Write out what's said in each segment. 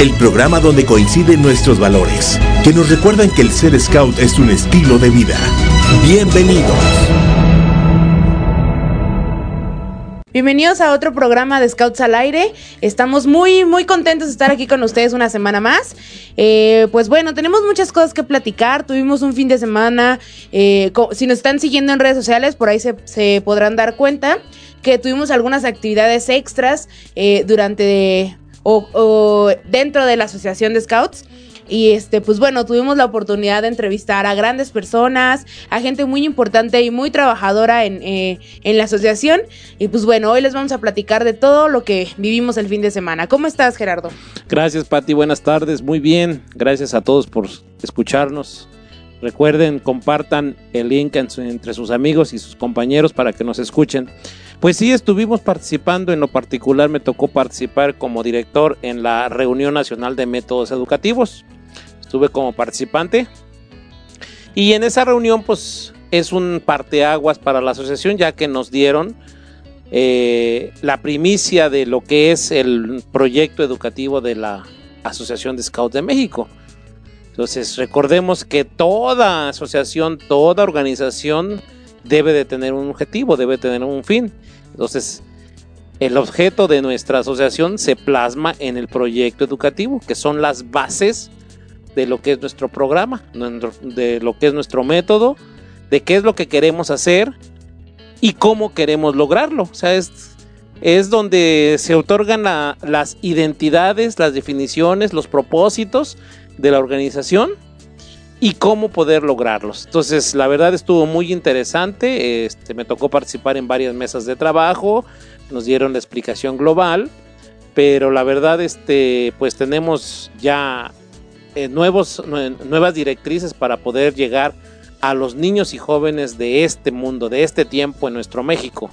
el programa donde coinciden nuestros valores, que nos recuerdan que el ser scout es un estilo de vida. Bienvenidos. Bienvenidos a otro programa de Scouts al Aire. Estamos muy, muy contentos de estar aquí con ustedes una semana más. Eh, pues bueno, tenemos muchas cosas que platicar. Tuvimos un fin de semana. eh, si nos están siguiendo en redes sociales, por ahí se, se podrán dar cuenta que tuvimos algunas actividades extras eh, durante o, o dentro de la Asociación de Scouts. Y este, pues bueno, tuvimos la oportunidad de entrevistar a grandes personas, a gente muy importante y muy trabajadora en, eh, en la asociación. Y pues bueno, hoy les vamos a platicar de todo lo que vivimos el fin de semana. ¿Cómo estás, Gerardo? Gracias, Pati. Buenas tardes. Muy bien. Gracias a todos por escucharnos. Recuerden, compartan el link entre sus amigos y sus compañeros para que nos escuchen. Pues sí, estuvimos participando. En lo particular, me tocó participar como director en la Reunión Nacional de Métodos Educativos. Estuve como participante. Y en esa reunión, pues es un parteaguas para la asociación, ya que nos dieron eh, la primicia de lo que es el proyecto educativo de la Asociación de Scouts de México. Entonces, recordemos que toda asociación, toda organización debe de tener un objetivo, debe tener un fin. Entonces, el objeto de nuestra asociación se plasma en el proyecto educativo, que son las bases de lo que es nuestro programa, de lo que es nuestro método, de qué es lo que queremos hacer y cómo queremos lograrlo. O sea, es, es donde se otorgan la- las identidades, las definiciones, los propósitos de la organización y cómo poder lograrlos. Entonces, la verdad estuvo muy interesante. Este, me tocó participar en varias mesas de trabajo, nos dieron la explicación global, pero la verdad, este, pues tenemos ya eh, nuevos, nue- nuevas directrices para poder llegar a los niños y jóvenes de este mundo, de este tiempo en nuestro México.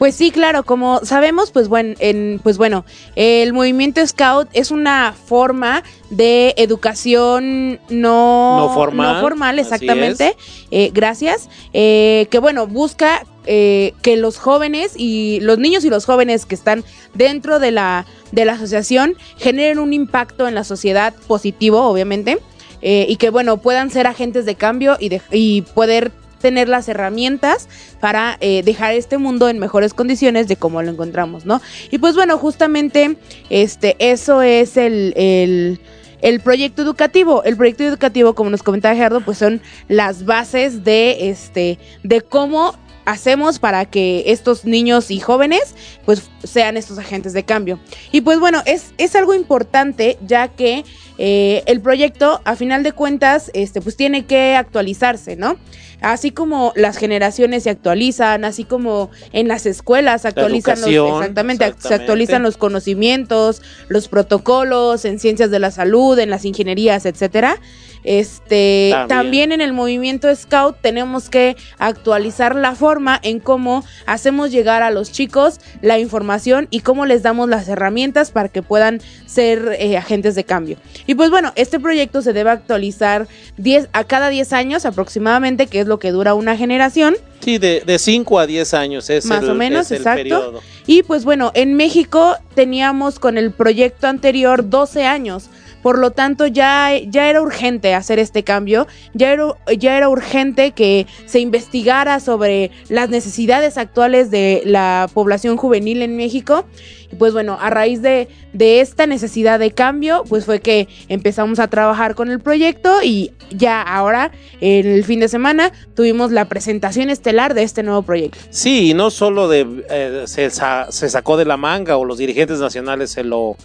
Pues sí, claro, como sabemos, pues bueno, en, pues bueno, el movimiento Scout es una forma de educación no, No formal, no formal, exactamente. Eh, gracias. Eh, que bueno, busca eh, que los jóvenes y los niños y los jóvenes que están dentro de la, de la asociación generen un impacto en la sociedad positivo, obviamente. eh, y que bueno, puedan ser agentes de cambio y, de- y poder tener las herramientas para eh, dejar este mundo en mejores condiciones de como lo encontramos, ¿no? Y pues bueno, justamente este, eso es el, el, el proyecto educativo. El proyecto educativo, como nos comentaba Gerardo, pues son las bases de este, de cómo hacemos para que estos niños y jóvenes pues sean estos agentes de cambio. Y pues bueno, es, es algo importante ya que eh, el proyecto a final de cuentas este, pues tiene que actualizarse, ¿no? Así como las generaciones se actualizan, así como en las escuelas se actualizan los, exactamente, se actualizan los conocimientos, los protocolos en ciencias de la salud, en las ingenierías, etcétera. Este, También. también. en el movimiento Scout tenemos que actualizar la forma en cómo hacemos llegar a los chicos la información y cómo les damos las herramientas para que puedan ser eh, agentes de cambio. Y pues bueno, este proyecto se debe actualizar 10 a cada 10 años aproximadamente, que es lo que dura una generación. Sí, de 5 a 10 años es Más el, o menos, es el exacto. periodo. Y pues bueno, en México teníamos con el proyecto anterior 12 años. Por lo tanto, ya, ya era urgente hacer este cambio, ya era, ya era urgente que se investigara sobre las necesidades actuales de la población juvenil en México. Y pues bueno, a raíz de, de esta necesidad de cambio, pues fue que empezamos a trabajar con el proyecto y ya ahora, en el fin de semana, tuvimos la presentación estelar de este nuevo proyecto. Sí, y no solo de eh, se, se sacó de la manga o los dirigentes nacionales se lo,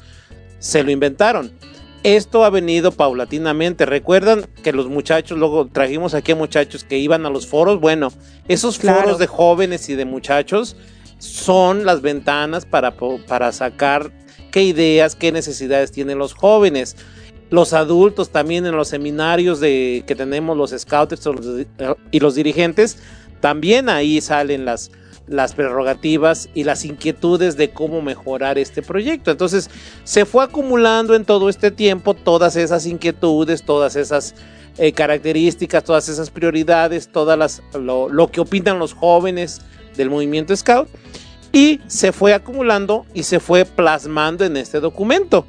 se lo inventaron. Esto ha venido paulatinamente. Recuerdan que los muchachos, luego trajimos aquí a muchachos que iban a los foros. Bueno, esos Claro. foros de jóvenes y de muchachos son las ventanas para, para sacar qué ideas, qué necesidades tienen los jóvenes. los adultos también en los seminarios de, que tenemos los scouts y los dirigentes, también ahí salen las, las prerrogativas y las inquietudes de cómo mejorar este proyecto. Entonces se fue acumulando en todo este tiempo todas esas inquietudes, todas esas eh, características, todas esas prioridades, todas las lo, lo, que opinan los jóvenes del movimiento Scout y se fue acumulando y se fue plasmando en este documento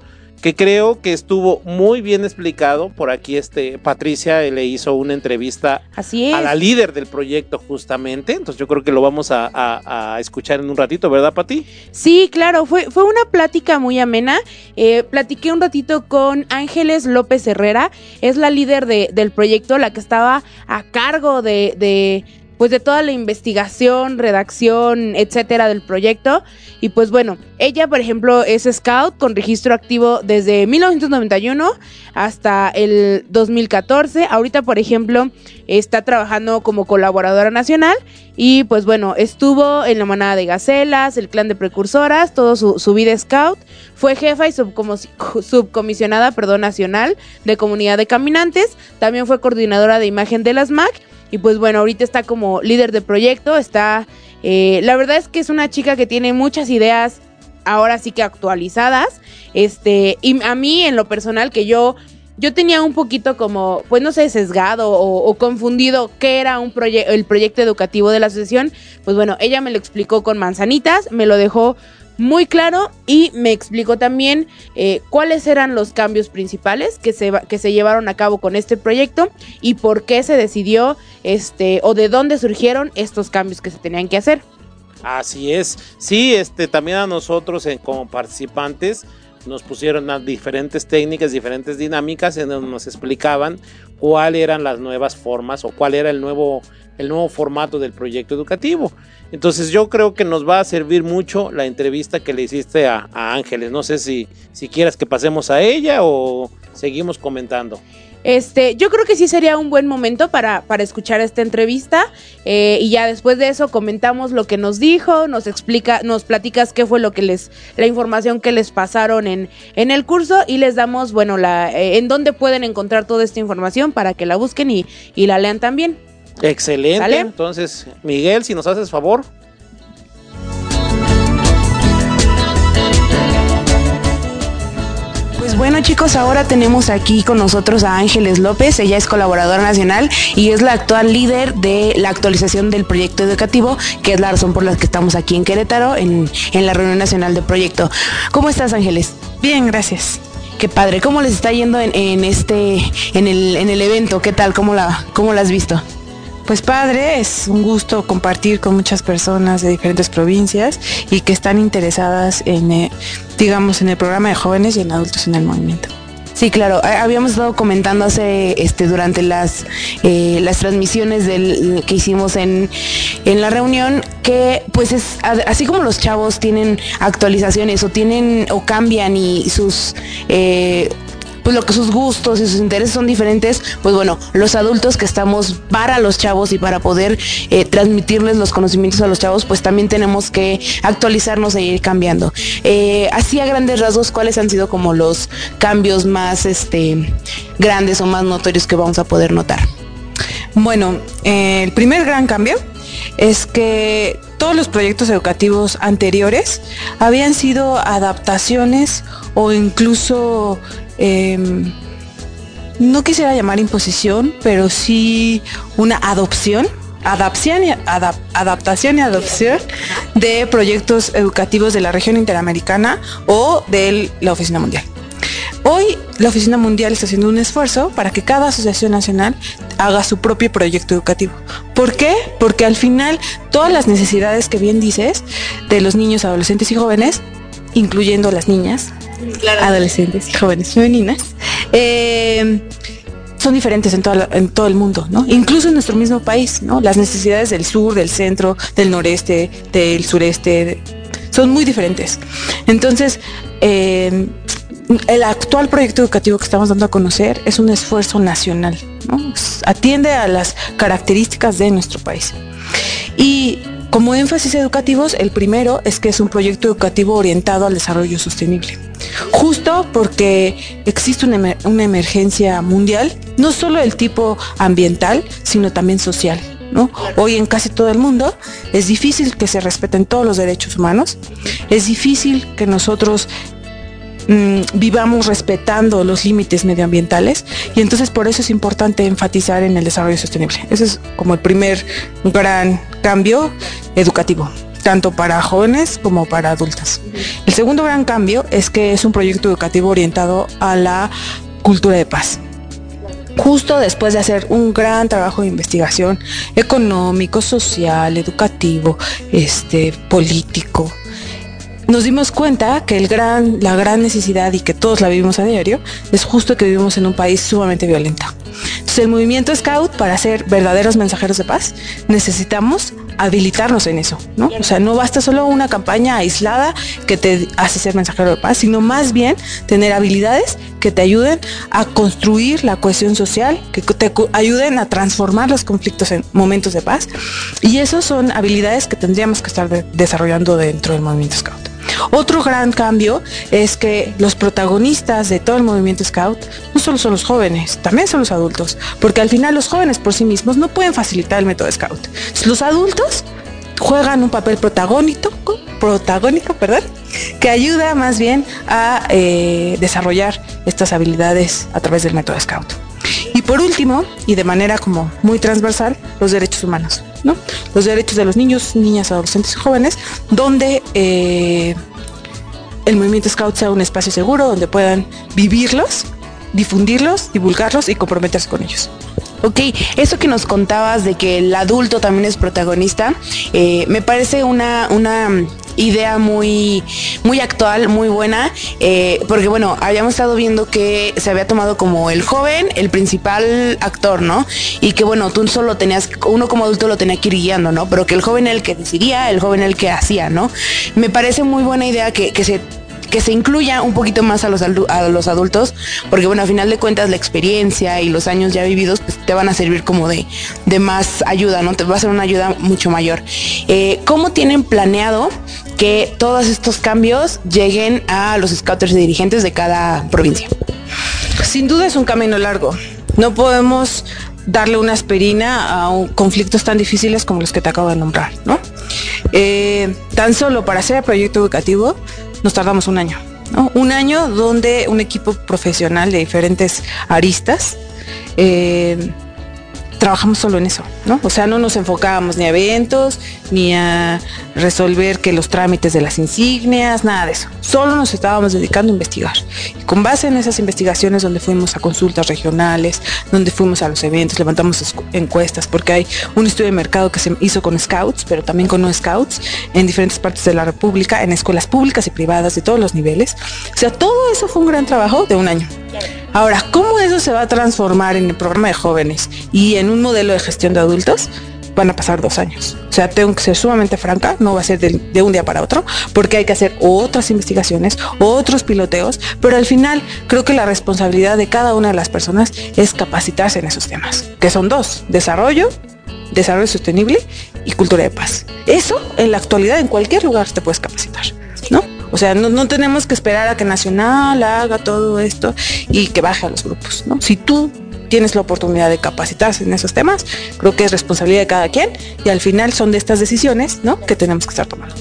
que creo que estuvo muy bien explicado. Por aquí este Patricia le hizo una entrevista a la líder del proyecto justamente. Entonces yo creo que lo vamos a, escuchar en un ratito, ¿verdad, Pati? Sí, claro, fue, fue una plática muy amena. Eh, platiqué un ratito con Ángeles López Herrera, es la líder del proyecto, la que estaba a cargo de pues de toda la investigación, redacción, etcétera del proyecto. Y pues bueno, ella por ejemplo es scout con registro activo desde 1991 hasta el 2014. Ahorita por ejemplo está trabajando como colaboradora nacional y pues bueno, estuvo en la manada de gacelas, el clan de precursoras, todo su, su vida scout. Fue jefa y subcomisionada perdón, nacional de comunidad de caminantes. También fue coordinadora de imagen de las MAC y pues bueno, ahorita está como líder de proyecto, está... Eh, la verdad es que es una chica que tiene muchas ideas ahora sí que actualizadas. Este, y a mí en lo personal que yo yo tenía un poquito como, pues no sé, sesgado o, confundido qué era un el proyecto educativo de la asociación. Pues bueno, ella me lo explicó con manzanitas, me lo dejó muy claro y me explicó también eh, cuáles eran los cambios principales que se, que se llevaron a cabo con este proyecto y por qué se decidió este o de dónde surgieron estos cambios que se tenían que hacer. Así es. Sí, este también a nosotros eh, como participantes nos pusieron diferentes técnicas, diferentes dinámicas en donde nos explicaban cuáles eran las nuevas formas o cuál era el nuevo el nuevo formato del proyecto educativo. Entonces yo creo que nos va a servir mucho la entrevista que le hiciste a, Ángeles. No sé si, si quieras que pasemos a ella o seguimos comentando. Este, yo creo que sí sería un buen momento para, para escuchar esta entrevista eh, y ya después de eso comentamos lo que nos dijo, nos explica, nos platicas qué fue lo que les, la información que les pasaron en, en el curso y les damos, bueno, la, eh, en dónde pueden encontrar toda esta información para que la busquen y, y la lean también. Excelente. Entonces, Miguel, si nos haces favor. Pues bueno chicos, ahora tenemos aquí con nosotros a Ángeles López, ella es colaboradora nacional y es la actual líder de la actualización del proyecto educativo, que es la razón por la que estamos aquí en Querétaro, en, la reunión nacional del proyecto. ¿Cómo estás Ángeles? Bien, gracias. Qué padre, ¿cómo les está yendo en, este, en el, en el evento? ¿Qué tal? ¿Cómo la, cómo la has visto? Pues padre, es un gusto compartir con muchas personas de diferentes provincias y que están interesadas en, eh, digamos, en el programa de jóvenes y en adultos en el movimiento. Sí, claro. Habíamos estado comentando hace, este, durante las, eh, las transmisiones del, que hicimos en, en la reunión que, pues es así como los chavos tienen actualizaciones o tienen o cambian y sus eh, pues lo que sus gustos y sus intereses son diferentes, pues bueno, los adultos que estamos para los chavos y para poder eh, transmitirles los conocimientos a los chavos, pues también tenemos que actualizarnos e ir cambiando. Eh, así a grandes rasgos, ¿cuáles han sido como los cambios más este, grandes o más notorios que vamos a poder notar? Bueno, eh, el primer gran cambio es que todos los proyectos educativos anteriores habían sido adaptaciones o incluso Em, no quisiera llamar imposición, pero sí una adopción, adaptación y, adaptación y adopción de proyectos educativos de la región interamericana o de la Oficina Mundial. Hoy la Oficina Mundial está haciendo un esfuerzo para que cada asociación nacional haga su propio proyecto educativo. ¿Por qué? Porque al final todas las necesidades que bien dices de los niños, adolescentes y jóvenes, incluyendo las niñas, adolescentes y jóvenes femeninas, eh, son diferentes en, todo el mundo, ¿no? Incluso en nuestro mismo país, ¿no? Las necesidades del sur, del centro, del noreste, del sureste, son muy diferentes. Entonces, eh, el actual proyecto educativo que estamos dando a conocer es un esfuerzo nacional, Atiende a las características de nuestro país. Y como énfasis educativos, el primero es que es un proyecto educativo orientado al desarrollo sostenible. justo porque existe una, una emergencia mundial, no solo del tipo ambiental, sino también social. Hoy en casi todo el mundo es difícil que se respeten todos los derechos humanos, es difícil que nosotros mm, vivamos respetando los límites medioambientales y entonces por eso es importante enfatizar en el desarrollo sostenible. Ese es como el primer gran cambio educativo tanto para jóvenes como para adultas. El segundo gran cambio es que es un proyecto educativo orientado a la cultura de paz justo después de hacer un gran trabajo de investigación económico, social, educativo, este, político, nos dimos cuenta que la gran necesidad y que todos la vivimos a diario es justo que vivimos en un país sumamente violento. Entonces el movimiento Scout, para ser verdaderos mensajeros de paz, necesitamos habilitarnos en eso, ¿no? O sea, no basta solo una campaña aislada que te hace ser mensajero de paz, sino más bien tener habilidades que te ayuden a construir la cohesión social, que te ayuden a transformar los conflictos en momentos de paz. Y esas son habilidades que tendríamos que estar desarrollando dentro del movimiento Scout. Otro gran cambio es que los protagonistas de todo el movimiento Scout no solo son los jóvenes, también son los adultos, porque al final los jóvenes por sí mismos no pueden facilitar el método Scout. Los adultos juegan un papel protagónico, que ayuda más bien a eh, desarrollar estas habilidades a través del método Scout. Y por último, y de manera como muy transversal, los derechos humanos, ¿no? Los derechos de los niños, niñas, adolescentes y jóvenes, donde eh, el movimiento Scout sea un espacio seguro donde puedan vivirlos, difundirlos, divulgarlos y comprometerse con ellos. Ok, eso que nos contabas de que el adulto también es protagonista, eh, me parece una, una idea muy, muy actual, muy buena, eh, porque bueno, habíamos estado viendo que se había tomado como el joven, el principal actor, ¿no? Y que bueno, tú solo tenías, uno como adulto lo tenía que ir guiando, ¿no? Pero que el joven era el que decidía, el joven era el que hacía, ¿no? Me parece muy buena idea que, que se que se incluya un poquito más a los, a los adultos, porque bueno, a final de cuentas la experiencia y los años ya vividos pues, te van a servir como de, de más ayuda, ¿no? Te va a ser una ayuda mucho mayor. Eh, ¿Cómo tienen planeado que todos estos cambios lleguen a los scouters y dirigentes de cada provincia? Sin duda es un camino largo. No podemos darle una aspirina a conflictos tan difíciles como los que te acabo de nombrar, ¿no? Eh, tan solo para el proyecto educativo nos tardamos un año. Un año donde un equipo profesional de diferentes aristas eh, trabajamos solo en eso, ¿no? O sea, no nos enfocábamos ni a eventos, ni a resolver que los trámites de las insignias, nada de eso. Solo nos estábamos dedicando a investigar. Y con base en esas investigaciones donde fuimos a consultas regionales, donde fuimos a los eventos, levantamos encuestas, porque hay un estudio de mercado que se hizo con scouts, pero también con no scouts, en diferentes partes de la República, en escuelas públicas y privadas de todos los niveles. O sea, todo eso fue un gran trabajo de un año. Ahora, ¿cómo eso se va a transformar en el programa de jóvenes y en un modelo de gestión de adultos? Van a pasar dos años. O sea, tengo que ser sumamente franca, no va a ser de, un día para otro, porque hay que hacer otras investigaciones, otros piloteos, pero al final creo que la responsabilidad de cada una de las personas es capacitarse en esos temas, que son dos, desarrollo, desarrollo sostenible y cultura de paz. Eso en la actualidad en cualquier lugar te puedes capacitar, ¿no? O sea, no, tenemos que esperar a que Nacional haga todo esto y que baje a los grupos. Si tú tienes la oportunidad de capacitarse en esos temas, creo que es responsabilidad de cada quien y al final son de estas decisiones, ¿no? Que tenemos que estar tomando.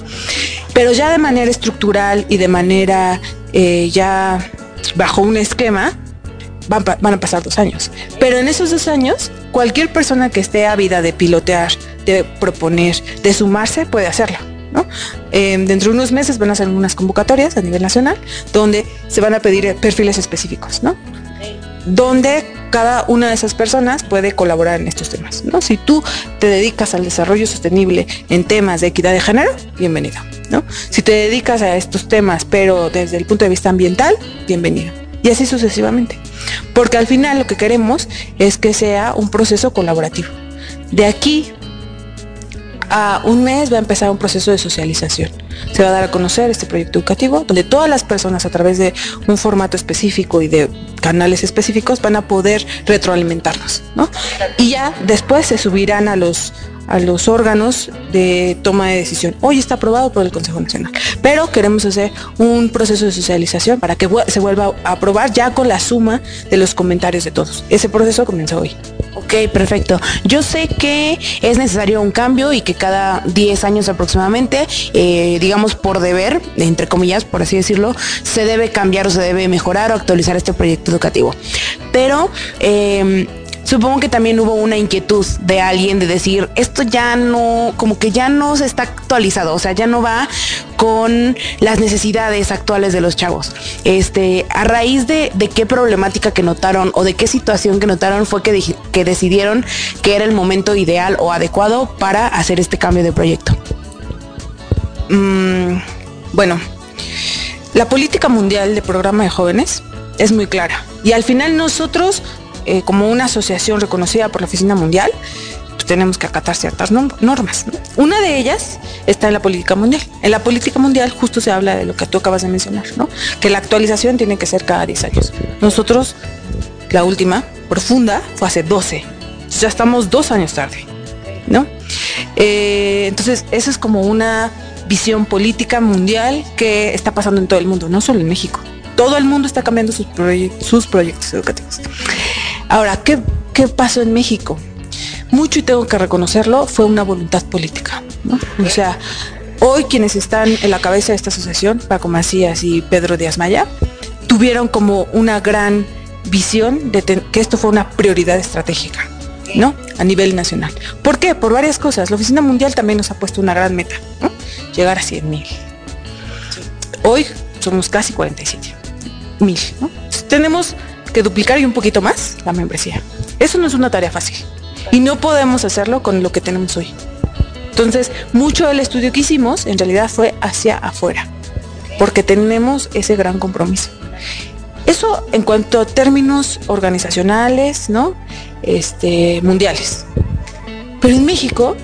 Pero ya de manera estructural y de manera eh, ya bajo un esquema, van, van, a pasar dos años. Pero en esos dos años, cualquier persona que esté ávida de pilotear, de proponer, de sumarse, puede hacerlo. Em, dentro de unos meses van a hacer unas convocatorias a nivel nacional donde se van a pedir perfiles específicos, ¿no? Donde cada una de esas personas puede colaborar en estos temas, ¿no? Si tú te dedicas al desarrollo sostenible en temas de equidad de género, bienvenido, ¿no? Si te dedicas a estos temas, pero desde el punto de vista ambiental, bienvenido. Y así sucesivamente. Porque al final lo que queremos es que sea un proceso colaborativo. De aquí a un mes va a empezar un proceso de socialización. Se va a dar a conocer este proyecto educativo, donde todas las personas a través de un formato específico y de canales específicos van a poder retroalimentarnos, ¿no? Y ya después se subirán a los a los órganos de toma de decisión. Hoy está aprobado por el Consejo Nacional, pero queremos hacer un proceso de socialización para que se vuelva a aprobar ya con la suma de los comentarios de todos. Ese proceso comienza hoy. Ok, perfecto. Yo sé que es necesario un cambio y que cada 10 años aproximadamente, eh, digamos por deber, entre comillas, por así decirlo, se debe cambiar o se debe mejorar o actualizar este proyecto educativo. Pero eh, supongo que también hubo una inquietud de alguien de decir, esto ya no, como que ya no se está actualizado, o sea, ya no va con las necesidades actuales de los chavos. Este, a raíz de, qué problemática que notaron o de qué situación que notaron fue que, que decidieron que era el momento ideal o adecuado para hacer este cambio de proyecto. Mm, bueno, la política mundial de programa de jóvenes es muy clara. Y al final nosotros eh, como una asociación reconocida por la Oficina Mundial, pues tenemos que acatar ciertas normas. Una de ellas está en la política mundial. En la política mundial justo se habla de lo que tú acabas de mencionar, ¿no? que la actualización tiene que ser cada 10 años. Nosotros, la última, profunda, fue hace 12. Ya estamos dos años tarde. ¿no? Eh, entonces, esa es como una visión política mundial que está pasando en todo el mundo, no solo en México. Todo el mundo está cambiando sus proyectos educativos. Ahora, ¿qué, pasó en México? Mucho, y tengo que reconocerlo, fue una voluntad política. O sea, hoy quienes están en la cabeza de esta asociación, Paco Macías y Pedro Díaz Maya, tuvieron como una gran visión de que esto fue una prioridad estratégica, ¿no? A nivel nacional. ¿Por qué? Por varias cosas. La Oficina Mundial también nos ha puesto una gran meta, Llegar a 100 mil. Hoy somos casi 47 mil, Tenemos que duplicar y un poquito más la membresía. Eso no es una tarea fácil. Y no podemos hacerlo con lo que tenemos hoy. Entonces, mucho del estudio que hicimos en realidad fue hacia afuera, porque tenemos ese gran compromiso. Eso en cuanto a términos organizacionales, ¿no? Este, mundiales. Pero en México,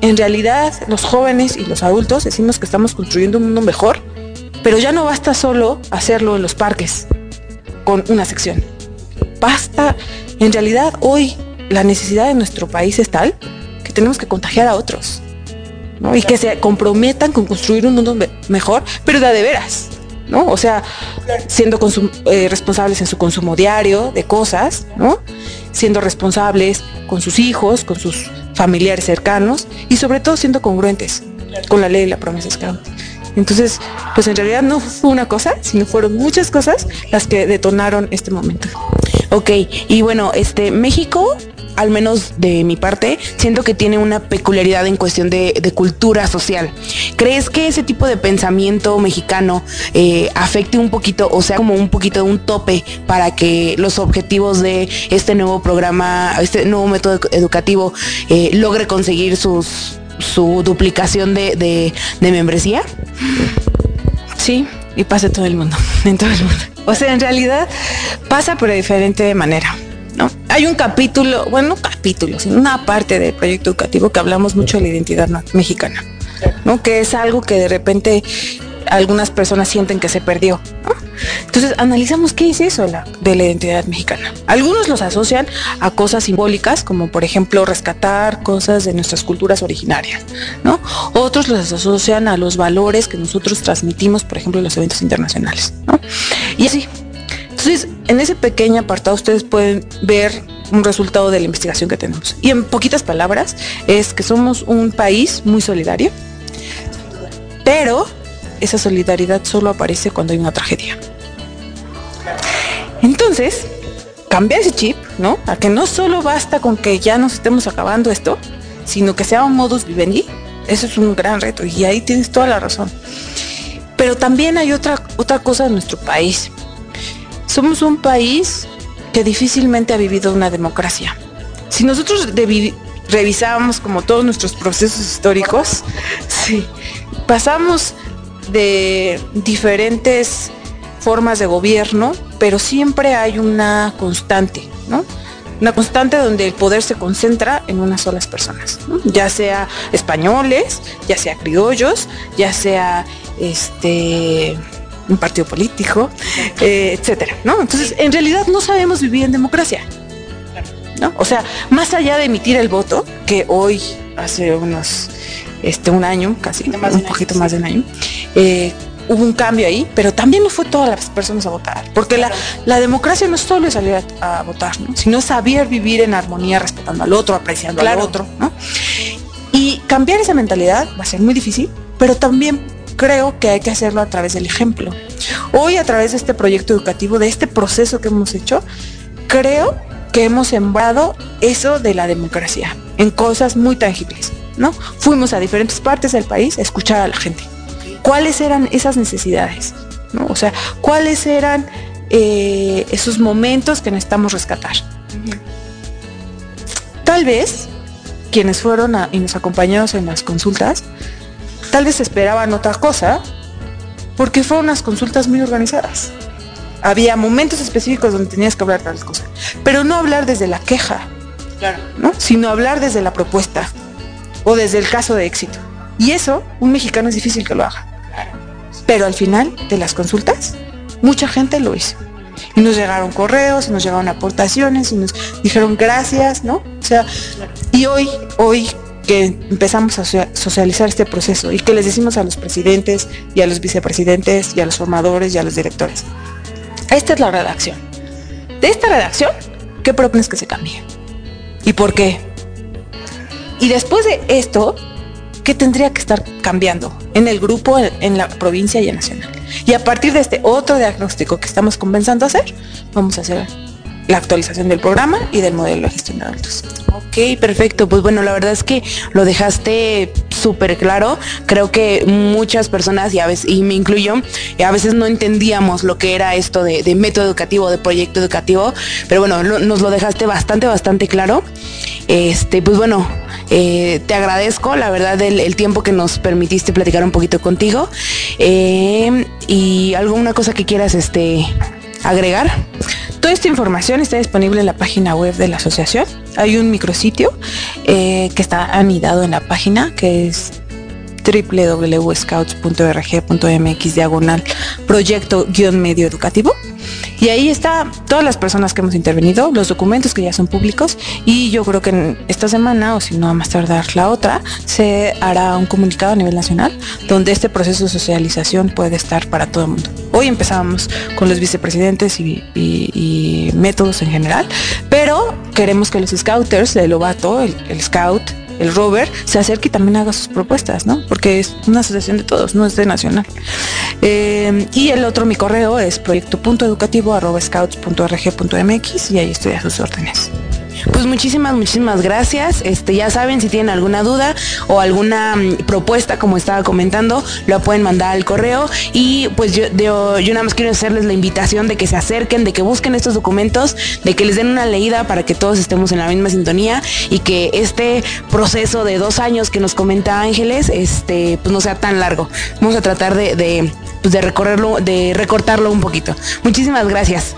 en realidad, los jóvenes y los adultos decimos que estamos construyendo un mundo mejor, pero ya no basta solo hacerlo en los parques, con una sección. Basta, en realidad hoy la necesidad de nuestro país es tal que tenemos que contagiar a otros. Y que se comprometan con construir un mundo mejor, pero de, veras. ¿no? O sea, siendo eh, responsables en su consumo diario de cosas, ¿no? Siendo responsables con sus hijos, con sus familiares cercanos y sobre todo siendo congruentes con la ley y la promesa Scout. Entonces, pues en realidad no fue una cosa, sino fueron muchas cosas las que detonaron este momento. Ok, y bueno, este México al menos de mi parte, siento que tiene una peculiaridad en cuestión de, cultura social. ¿Crees que ese tipo de pensamiento mexicano eh, afecte un poquito, o sea, como un poquito de un tope para que los objetivos de este nuevo programa, este nuevo método educativo, eh, logre conseguir sus, su duplicación de, membresía? Sí, y pasa todo el mundo, en todo el mundo. O sea, en realidad pasa pero de diferente manera. ¿no? Hay un capítulo, bueno, no capítulo, sino una parte del proyecto educativo que hablamos mucho de la identidad mexicana, ¿no? Que es algo que de repente algunas personas sienten que se perdió. Entonces analizamos qué es eso de la identidad mexicana. Algunos los asocian a cosas simbólicas, como por ejemplo rescatar cosas de nuestras culturas originarias, ¿no? Otros los asocian a los valores que nosotros transmitimos, por ejemplo, en los eventos internacionales, Y así. Entonces, en ese pequeño apartado ustedes pueden ver un resultado de la investigación que tenemos. Y en poquitas palabras, es que somos un país muy solidario, pero esa solidaridad solo aparece cuando hay una tragedia. Entonces, cambiar ese chip, ¿no? A que no solo basta con que ya nos estemos acabando esto, sino que sea un modus vivendi. Eso es un gran reto y ahí tienes toda la razón. Pero también hay otra, otra cosa en nuestro país. Somos un país que difícilmente ha vivido una democracia. Si nosotros revisábamos como todos nuestros procesos históricos, sí, pasamos de diferentes formas de gobierno, pero siempre hay una constante, ¿no? una constante donde el poder se concentra en unas solas personas, ya sea españoles, ya sea criollos, ya sea este un partido político, eh, etcétera, ¿no? Entonces, en realidad no sabemos vivir en democracia. ¿no? O sea, más allá de emitir el voto, que hoy, hace unos, este, un año, casi, un poquito más de un año, eh, hubo un cambio ahí, pero también no fue todas las personas a votar, porque la, la, democracia no es solo salir a, votar, ¿no? sino saber vivir en armonía, respetando al otro, apreciando al otro, ¿no? Y cambiar esa mentalidad va a ser muy difícil, pero también creo que hay que hacerlo a través del ejemplo. Hoy a través de este proyecto educativo, de este proceso que hemos hecho, creo que hemos sembrado eso de la democracia en cosas muy tangibles, ¿no? Fuimos a diferentes partes del país a escuchar a la gente. ¿Cuáles eran esas necesidades? ¿no? O sea, ¿cuáles eran eh, esos momentos que necesitamos rescatar? Tal vez quienes fueron y nos acompañaron en las consultas, tal vez esperaban otra cosa, porque fueron unas consultas muy organizadas. Había momentos específicos donde tenías que hablar de las cosas, pero no hablar desde la queja, ¿no? sino hablar desde la propuesta o desde el caso de éxito. Y eso, un mexicano es difícil que lo haga. Pero al final de las consultas, mucha gente lo hizo. Y nos llegaron correos, y nos llegaron aportaciones, y nos dijeron gracias, ¿no? O sea, y hoy, hoy que empezamos a socializar este proceso y que les decimos a los presidentes y a los vicepresidentes y a los formadores y a los directores. Esta es la redacción. De esta redacción, ¿qué propones que se cambie? ¿Y por qué? Y después de esto, ¿qué tendría que estar cambiando en el grupo, en la provincia y en nacional? Y a partir de este otro diagnóstico que estamos comenzando a hacer, vamos a hacer la actualización del programa y del modelo de gestión de adultos. Ok, perfecto. Pues bueno, la verdad es que lo dejaste súper claro. Creo que muchas personas, y, a veces, y me incluyo, a veces no entendíamos lo que era esto de, método educativo, de proyecto educativo, pero bueno, nos lo dejaste bastante, bastante claro. Este, pues bueno, eh, te agradezco, la verdad, el, tiempo que nos permitiste platicar un poquito contigo. Eh, y alguna cosa que quieras este, agregar. Toda esta información está disponible en la página web de la asociación. Hay un micrositio eh, que está anidado en la página que es www.scouts.org.mx diagonal proyecto guion medio educativo. Y ahí está todas las personas que hemos intervenido, los documentos que ya son públicos y yo creo que esta semana o si no a más tardar la otra se hará un comunicado a nivel nacional donde este proceso de socialización puede estar para todo el mundo. Hoy empezábamos con los vicepresidentes y, métodos en general, pero queremos que los scouters, el Lobato, el, el scout, el rover se acerque y también haga sus propuestas, ¿no? Porque es una asociación de todos, no es de nacional. Eh, y el otro, mi correo es proyecto.educativo.scouts.org.mx y ahí estoy a sus órdenes. Pues muchísimas, muchísimas gracias. Este, ya saben, si tienen alguna duda o alguna mm, propuesta, como estaba comentando, lo pueden mandar al correo. Y pues yo, yo, nada más quiero hacerles la invitación de que se acerquen, de que busquen estos documentos, de que les den una leída para que todos estemos en la misma sintonía y que este proceso de dos años que nos comenta Ángeles, este, pues no sea tan largo. Vamos a tratar de, de, pues de recorrerlo, de recortarlo un poquito. Muchísimas gracias.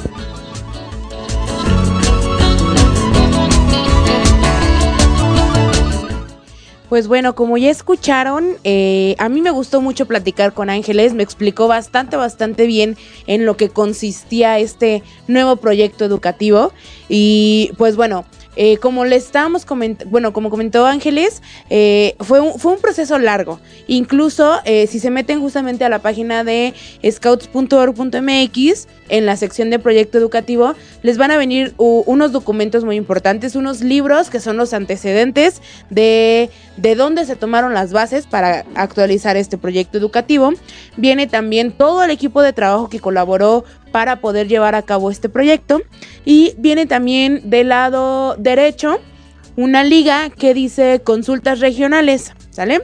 Pues bueno, como ya escucharon, eh, a mí me gustó mucho platicar con Ángeles, me explicó bastante, bastante bien en lo que consistía este nuevo proyecto educativo. Y pues bueno, eh, como le estábamos comentando, bueno, como comentó Ángeles, eh, fue, un, fue un proceso largo. Incluso eh, si se meten justamente a la página de scouts.org.mx, en la sección de proyecto educativo, les van a venir unos documentos muy importantes, unos libros que son los antecedentes de, de dónde se tomaron las bases para actualizar este proyecto educativo. Viene también todo el equipo de trabajo que colaboró para poder llevar a cabo este proyecto. Y viene también del lado derecho una liga que dice consultas regionales, ¿sale?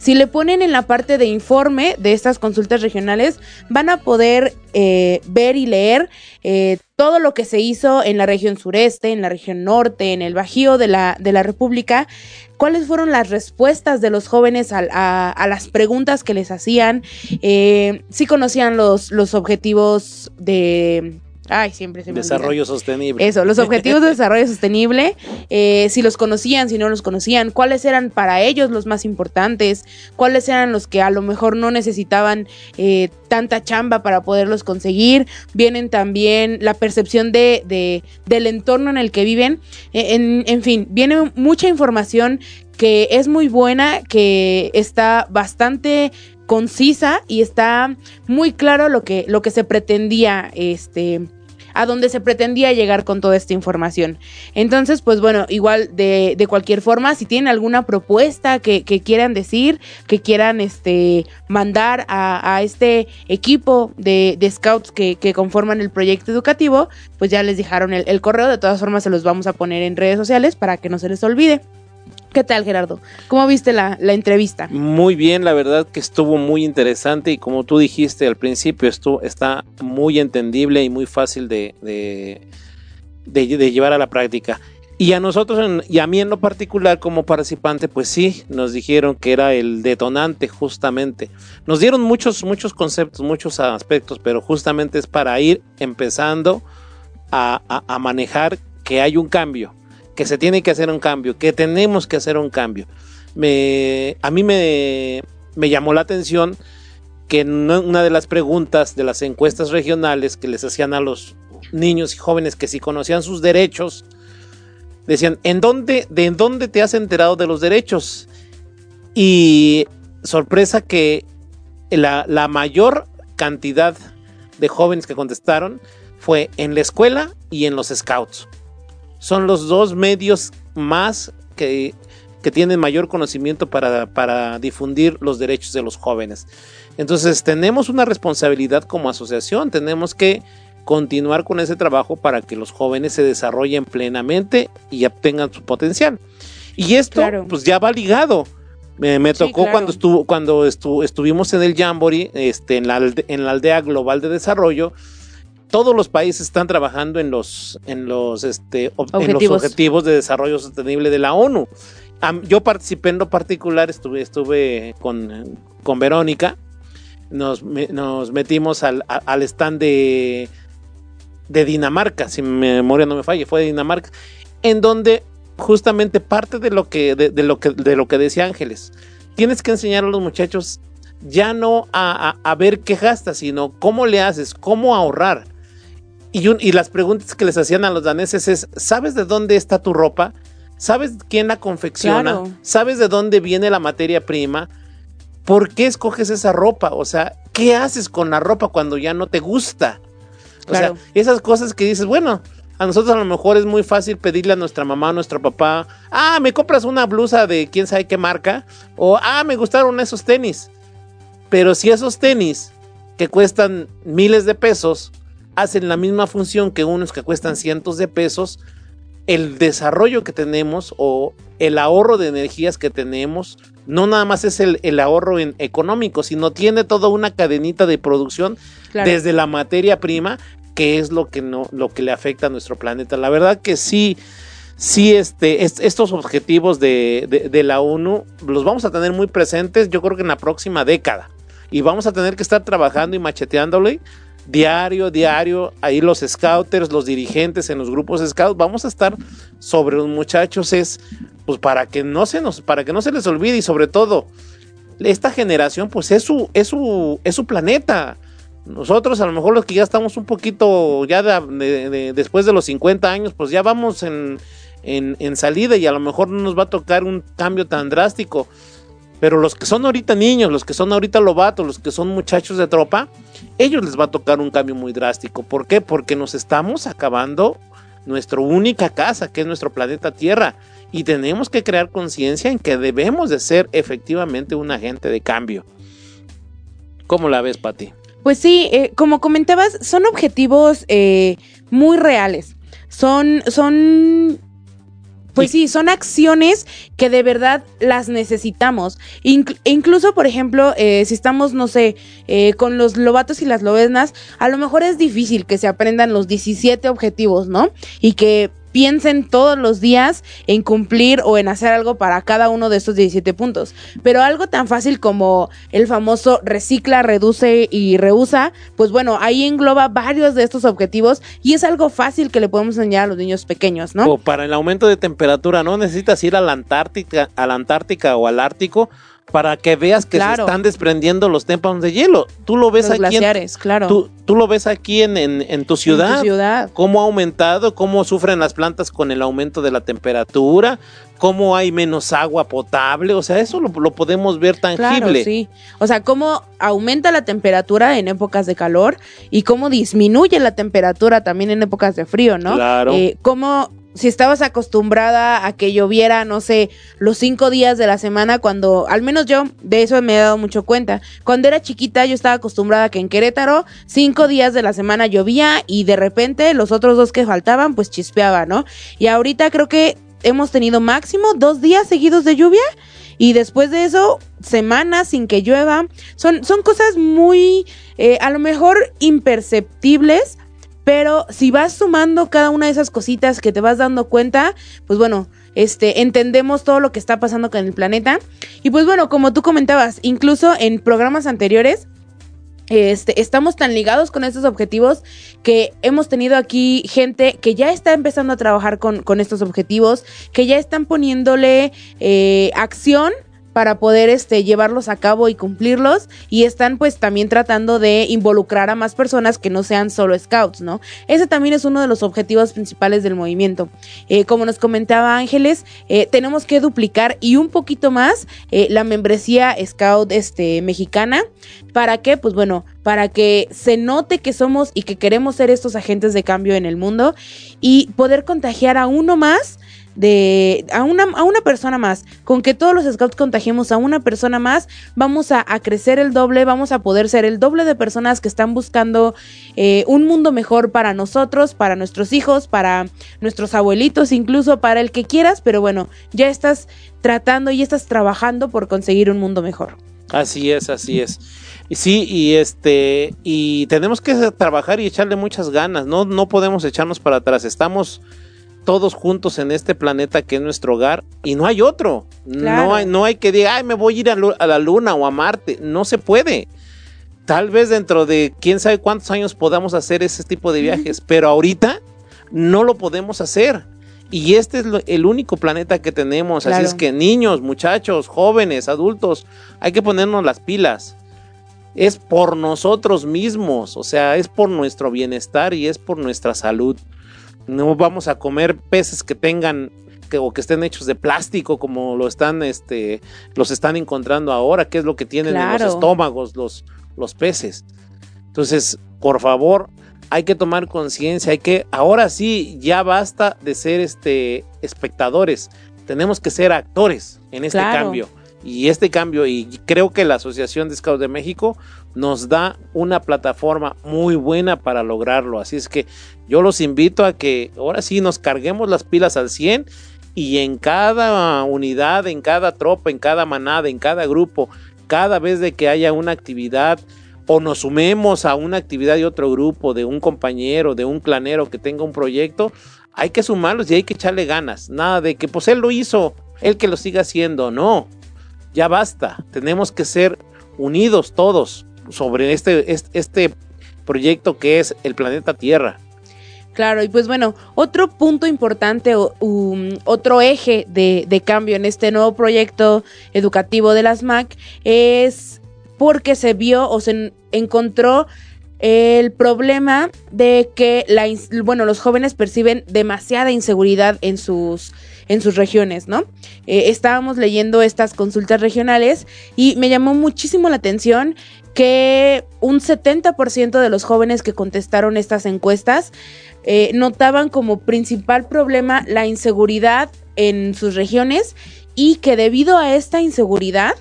Si le ponen en la parte de informe de estas consultas regionales, van a poder eh, ver y leer eh, todo lo que se hizo en la región sureste, en la región norte, en el Bajío de la, de la República, cuáles fueron las respuestas de los jóvenes a, las preguntas que les hacían, eh, si conocían los, los objetivos de Ay, siempre se me Desarrollo sostenible. Eso, los objetivos de desarrollo sostenible, eh, si los conocían, si no los conocían, cuáles eran para ellos los más importantes, cuáles eran los que a lo mejor no necesitaban eh, tanta chamba para poderlos conseguir. Vienen también la percepción de, de del entorno en el que viven. E, en, en fin, viene mucha información que es muy buena, que está bastante concisa y está muy claro lo que, lo que se pretendía, este, a dónde se pretendía llegar con toda esta información. Entonces, pues bueno, igual de, de cualquier forma, si tienen alguna propuesta que, que quieran decir, que quieran este, mandar a, a este equipo de, scouts que, que, conforman el proyecto educativo, pues ya les dejaron el correo, de todas formas se los vamos a poner en redes sociales para que no se les olvide. ¿Qué tal, Gerardo? ¿Cómo viste la, entrevista? Muy bien, la verdad que estuvo muy interesante y como tú dijiste al principio, esto está muy entendible y muy fácil de, llevar a la práctica. Y a nosotros, y a mí en lo particular como participante, pues sí, nos dijeron que era el detonante justamente. Nos dieron muchos, muchos conceptos, muchos aspectos, pero justamente es para ir empezando a manejar que hay un cambio que se tiene que hacer un cambio, que tenemos que hacer un cambio. Me, a mí me, me llamó la atención que una de las preguntas de las encuestas regionales que les hacían a los niños y jóvenes que si conocían sus derechos, decían, ¿en dónde, ¿de en dónde te has enterado de los derechos? Y sorpresa que la mayor cantidad de jóvenes que contestaron fue en la escuela y en los scouts son los dos medios más que, que tienen mayor conocimiento para, para, difundir los derechos de los jóvenes. Entonces tenemos una responsabilidad como asociación, tenemos que continuar con ese trabajo para que los jóvenes se desarrollen plenamente y obtengan su potencial. Y esto claro. pues ya va ligado. Me, me tocó sí, claro. cuando estuvo cuando estu, estuvimos en el Jamboree, este, en, la, en la aldea global de desarrollo, todos los países están trabajando en los, en los, este, objetivos. En los objetivos de desarrollo sostenible de la ONU. Yo participé en lo particular, estuve, estuve con, con Verónica, nos, nos metimos al, al stand de, de Dinamarca, si mi memoria no me falle, fue de Dinamarca, en donde justamente parte de lo que, de, de lo que, de lo que decía Ángeles, tienes que enseñar a los muchachos ya no a, a, a ver qué gastas, sino cómo le haces, cómo ahorrar. Y, un, y, las preguntas que les hacían a los daneses es, ¿sabes de dónde está tu ropa? ¿Sabes quién la confecciona? Claro. ¿Sabes de dónde viene la materia prima? ¿Por qué escoges esa ropa? O sea, ¿qué haces con la ropa cuando ya no te gusta? O claro. sea, esas cosas que dices, bueno, a nosotros a lo mejor es muy fácil pedirle a nuestra mamá, a nuestro papá, ah, me compras una blusa de quién sabe qué marca, o ah, me gustaron esos tenis. Pero si esos tenis que cuestan miles de pesos, hacen la misma función que unos que cuestan cientos de pesos, el desarrollo que tenemos o el ahorro de energías que tenemos no nada más es el, el ahorro en económico, sino tiene toda una cadenita de producción claro. desde la materia prima, que es lo que no, lo que le afecta a nuestro planeta. La verdad que sí, sí, este, est estos objetivos de, de, de la ONU los vamos a tener muy presentes, yo creo que en la próxima década. Y vamos a tener que estar trabajando y macheteándole diario, diario, ahí los scouters, los dirigentes en los grupos scouts, vamos a estar sobre los muchachos es pues para que no se nos, para que no se les olvide y sobre todo esta generación pues es su, es su, es su planeta. Nosotros a lo mejor los que ya estamos un poquito ya de, de, de, después de los 50 años pues ya vamos en, en, en salida y a lo mejor no nos va a tocar un cambio tan drástico. Pero los que son ahorita niños, los que son ahorita lobatos, los que son muchachos de tropa, ellos les va a tocar un cambio muy drástico. ¿Por qué? Porque nos estamos acabando nuestra única casa, que es nuestro planeta Tierra. Y tenemos que crear conciencia en que debemos de ser efectivamente un agente de cambio. ¿Cómo la ves, Pati? Pues sí, eh, como comentabas, son objetivos eh, muy reales. Son, son pues sí, son acciones que de verdad las necesitamos. Inclu incluso, por ejemplo, eh, si estamos, no sé, eh, con los lobatos y las lobesnas, a lo mejor es difícil que se aprendan los 17 objetivos, ¿no? Y que piensen todos los días en cumplir o en hacer algo para cada uno de estos 17 puntos. Pero algo tan fácil como el famoso recicla, reduce y reusa, pues bueno, ahí engloba varios de estos objetivos y es algo fácil que le podemos enseñar a los niños pequeños, ¿no? O para el aumento de temperatura, no necesitas ir a la Antártica, a la Antártica o al Ártico para que veas que se están desprendiendo los témpanos de hielo. Tú lo ves aquí. en, claro. Tú, tú, lo ves aquí en, en, tu ciudad. En tu ciudad. Cómo ha aumentado, cómo sufren las plantas con el aumento de la temperatura, cómo hay menos agua potable. O sea, eso lo, podemos ver tangible. Claro, sí. O sea, cómo aumenta la temperatura en épocas de calor y cómo disminuye la temperatura también en épocas de frío, ¿no? Claro. Eh, cómo si estabas acostumbrada a que lloviera, no sé, los cinco días de la semana, cuando, al menos yo, de eso me he dado mucho cuenta. Cuando era chiquita, yo estaba acostumbrada a que en Querétaro, cinco días de la semana llovía y de repente los otros dos que faltaban, pues chispeaba, ¿no? Y ahorita creo que hemos tenido máximo dos días seguidos de lluvia y después de eso, semanas sin que llueva. Son, son cosas muy, eh, a lo mejor imperceptibles pero si vas sumando cada una de esas cositas que te vas dando cuenta, pues bueno, este, entendemos todo lo que está pasando con el planeta. Y pues bueno, como tú comentabas, incluso en programas anteriores, este, estamos tan ligados con estos objetivos que hemos tenido aquí gente que ya está empezando a trabajar con, con estos objetivos, que ya están poniéndole eh, acción para poder este, llevarlos a cabo y cumplirlos y están pues también tratando de involucrar a más personas que no sean solo scouts, ¿no? Ese también es uno de los objetivos principales del movimiento. Eh, como nos comentaba Ángeles, eh, tenemos que duplicar y un poquito más eh, la membresía scout este, mexicana. ¿Para qué? Pues bueno, para que se note que somos y que queremos ser estos agentes de cambio en el mundo y poder contagiar a uno más de a una, a una persona más. Con que todos los scouts contagiemos a una persona más, vamos a, crecer el doble, vamos a poder ser el doble de personas que están buscando eh, un mundo mejor para nosotros, para nuestros hijos, para nuestros abuelitos, incluso para el que quieras, pero bueno, ya estás tratando y estás trabajando por conseguir un mundo mejor. Así es, así es. Sí, y este, y tenemos que trabajar y echarle muchas ganas, no, no podemos echarnos para atrás, estamos todos juntos en este planeta que es nuestro hogar y no hay otro. No, hay, no hay que decir, ay, me voy a ir a, la luna o a Marte. No se puede. Tal vez dentro de quién sabe cuántos años podamos hacer ese tipo de viajes, pero ahorita no lo podemos hacer. Y este es el único planeta que tenemos. Así es que niños, muchachos, jóvenes, adultos, hay que ponernos las pilas. Es por nosotros mismos, o sea, es por nuestro bienestar y es por nuestra salud. No vamos a comer peces que tengan que, o que estén hechos de plástico como lo están este los están encontrando ahora, que es lo que tienen en los estómagos los los peces. Entonces, por favor, hay que tomar conciencia, hay que ahora sí ya basta de ser este espectadores, tenemos que ser actores en este cambio. Y este cambio, y creo que la Asociación de Scouts de México nos da una plataforma muy buena para lograrlo. Así es que yo los invito a que ahora sí nos carguemos las pilas al 100 y en cada unidad, en cada tropa, en cada manada, en cada grupo, cada vez que haya una actividad o nos sumemos a una actividad de otro grupo, de un compañero, de un clanero que tenga un proyecto, hay que sumarlos y hay que echarle ganas. Nada de que pues él lo hizo, él que lo siga haciendo. No, ya basta. Tenemos que ser unidos todos sobre este, este, proyecto que es el planeta Tierra. Claro, y pues bueno, otro punto importante, um, otro eje de, cambio en este nuevo proyecto educativo de las MAC es porque se vio o se encontró el problema de que la, bueno, los jóvenes perciben demasiada inseguridad en sus, en sus regiones, ¿no? Eh, estábamos leyendo estas consultas regionales y me llamó muchísimo la atención que un 70% de los jóvenes que contestaron estas encuestas eh, notaban como principal problema la inseguridad en sus regiones y que debido a esta inseguridad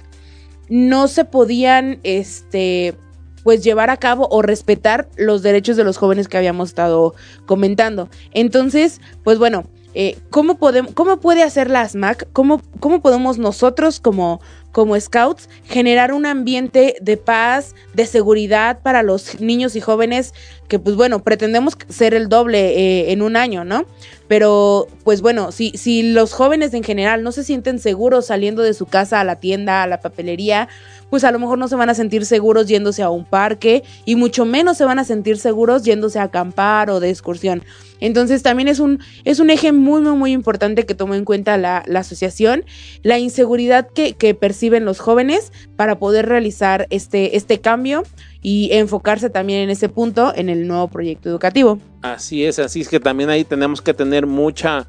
no se podían este pues llevar a cabo o respetar los derechos de los jóvenes que habíamos estado comentando. Entonces, pues bueno, eh, ¿cómo, podemos, ¿cómo puede hacer la ASMAC? ¿Cómo, ¿Cómo podemos nosotros como como scouts, generar un ambiente de paz, de seguridad para los niños y jóvenes que pues bueno, pretendemos ser el doble eh, en un año, ¿no? Pero pues bueno, si, si los jóvenes en general no se sienten seguros saliendo de su casa a la tienda, a la papelería, pues a lo mejor no se van a sentir seguros yéndose a un parque y mucho menos se van a sentir seguros yéndose a acampar o de excursión. Entonces también es un, es un eje muy, muy, muy importante que tomó en cuenta la, la asociación, la inseguridad que, que, perciben los jóvenes para poder realizar este, este cambio y enfocarse también en ese punto en el nuevo proyecto educativo. Así es, así es que también ahí tenemos que tener mucha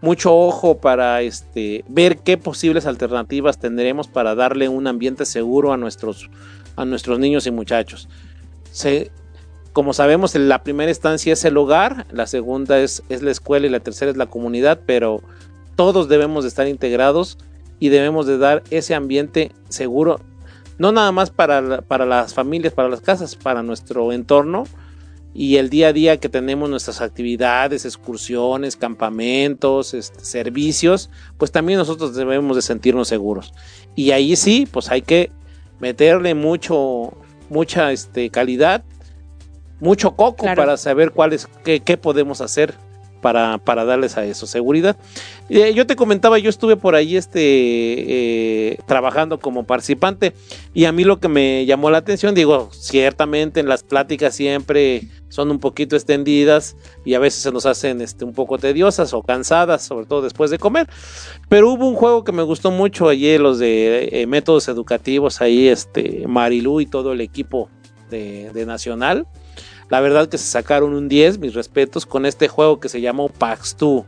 mucho ojo para este ver qué posibles alternativas tendremos para darle un ambiente seguro a nuestros a nuestros niños y muchachos. Como sabemos, la primera instancia es el hogar, la segunda es, es la escuela y la tercera es la comunidad, pero todos debemos de estar integrados y debemos de dar ese ambiente seguro no nada más para, para las familias, para las casas, para nuestro entorno y el día a día que tenemos nuestras actividades, excursiones, campamentos, este, servicios, pues también nosotros debemos de sentirnos seguros. Y ahí sí, pues hay que meterle mucho, mucha este, calidad, mucho coco para saber cuál es, qué, qué podemos hacer para, para darles a eso seguridad. Eh, yo te comentaba, yo estuve por ahí este, eh, trabajando como participante y a mí lo que me llamó la atención, digo, ciertamente en las pláticas siempre son un poquito extendidas y a veces se nos hacen este, un poco tediosas o cansadas, sobre todo después de comer. Pero hubo un juego que me gustó mucho allí, los de eh, métodos educativos, ahí este, Marilú y todo el equipo de, de Nacional la verdad que se sacaron un 10, mis respetos, con este juego que se llamó Pax 2.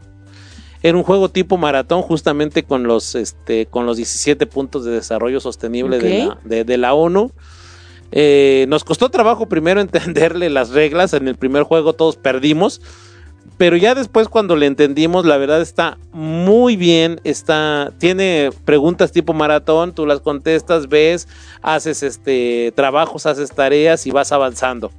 Era un juego tipo maratón justamente con los, este, con los 17 puntos de desarrollo sostenible de, la, ONU. Eh, nos costó trabajo primero entenderle las reglas. En el primer juego todos perdimos. Pero ya después cuando le entendimos, la verdad está muy bien. Está, tiene preguntas tipo maratón, tú las contestas, ves, haces este trabajos, haces tareas y vas avanzando.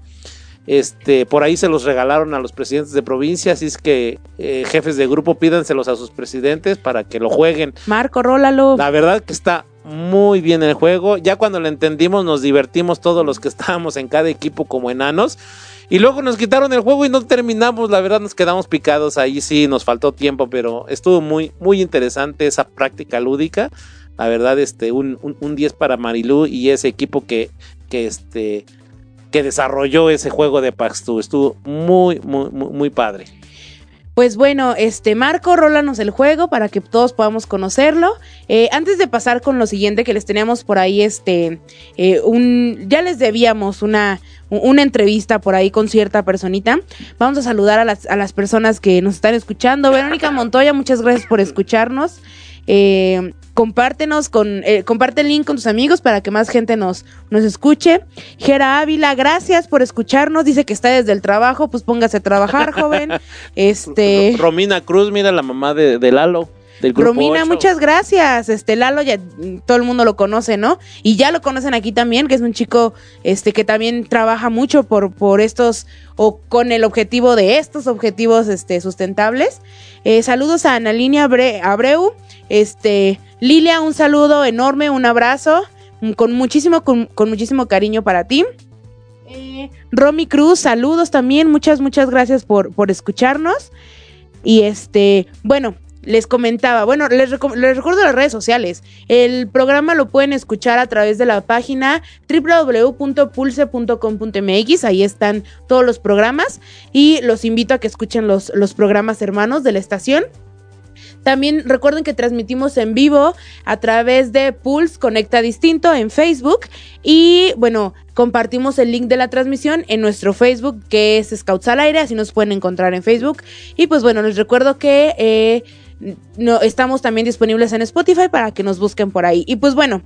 Este, por ahí se los regalaron a los presidentes de provincia, así es que eh, jefes de grupo pídanselos a sus presidentes para que lo jueguen. Marco, rólalo. La verdad que está muy bien el juego. Ya cuando lo entendimos nos divertimos todos los que estábamos en cada equipo como enanos. Y luego nos quitaron el juego y no terminamos, la verdad nos quedamos picados, ahí sí nos faltó tiempo, pero estuvo muy, muy interesante esa práctica lúdica. La verdad, este, un, un, 10 para Marilú y ese equipo que, que este, que desarrolló ese juego de Pax Estuvo muy, muy, muy, padre. Pues bueno, este Marco, rólanos el juego para que todos podamos conocerlo. Eh, antes de pasar con lo siguiente que les teníamos por ahí, este, eh, un, ya les debíamos una, una entrevista por ahí con cierta personita. Vamos a saludar a las, a las personas que nos están escuchando. Verónica Montoya, muchas gracias por escucharnos. Eh, compártenos con, eh, comparte el link con tus amigos para que más gente nos, nos escuche. Gera Ávila, gracias por escucharnos. Dice que está desde el trabajo, pues póngase a trabajar, joven. Este. Romina Cruz, mira la mamá de, Lalo. Del Romina, muchas gracias. Este Lalo ya todo el mundo lo conoce, ¿no? Y ya lo conocen aquí también, que es un chico este que también trabaja mucho por, por estos o con el objetivo de estos objetivos este sustentables. Eh, saludos a Analínia Abreu, este, Lilia, un saludo enorme, un abrazo, mm, con muchísimo, con, muchísimo cariño para ti. Eh, Romy Cruz, saludos también, muchas, muchas gracias por, por escucharnos. Y este, bueno, les comentaba, bueno, les, les, recuerdo las redes sociales. El programa lo pueden escuchar a través de la página www.pulse.com.mx. Ahí están todos los programas y los invito a que escuchen los, los programas hermanos de la estación. También recuerden que transmitimos en vivo a través de Pulse Conecta Distinto en Facebook y bueno, compartimos el link de la transmisión en nuestro Facebook que es Scouts al Aire, así nos pueden encontrar en Facebook. Y pues bueno, les recuerdo que... Eh, no, estamos también disponibles en Spotify para que nos busquen por ahí. Y pues bueno,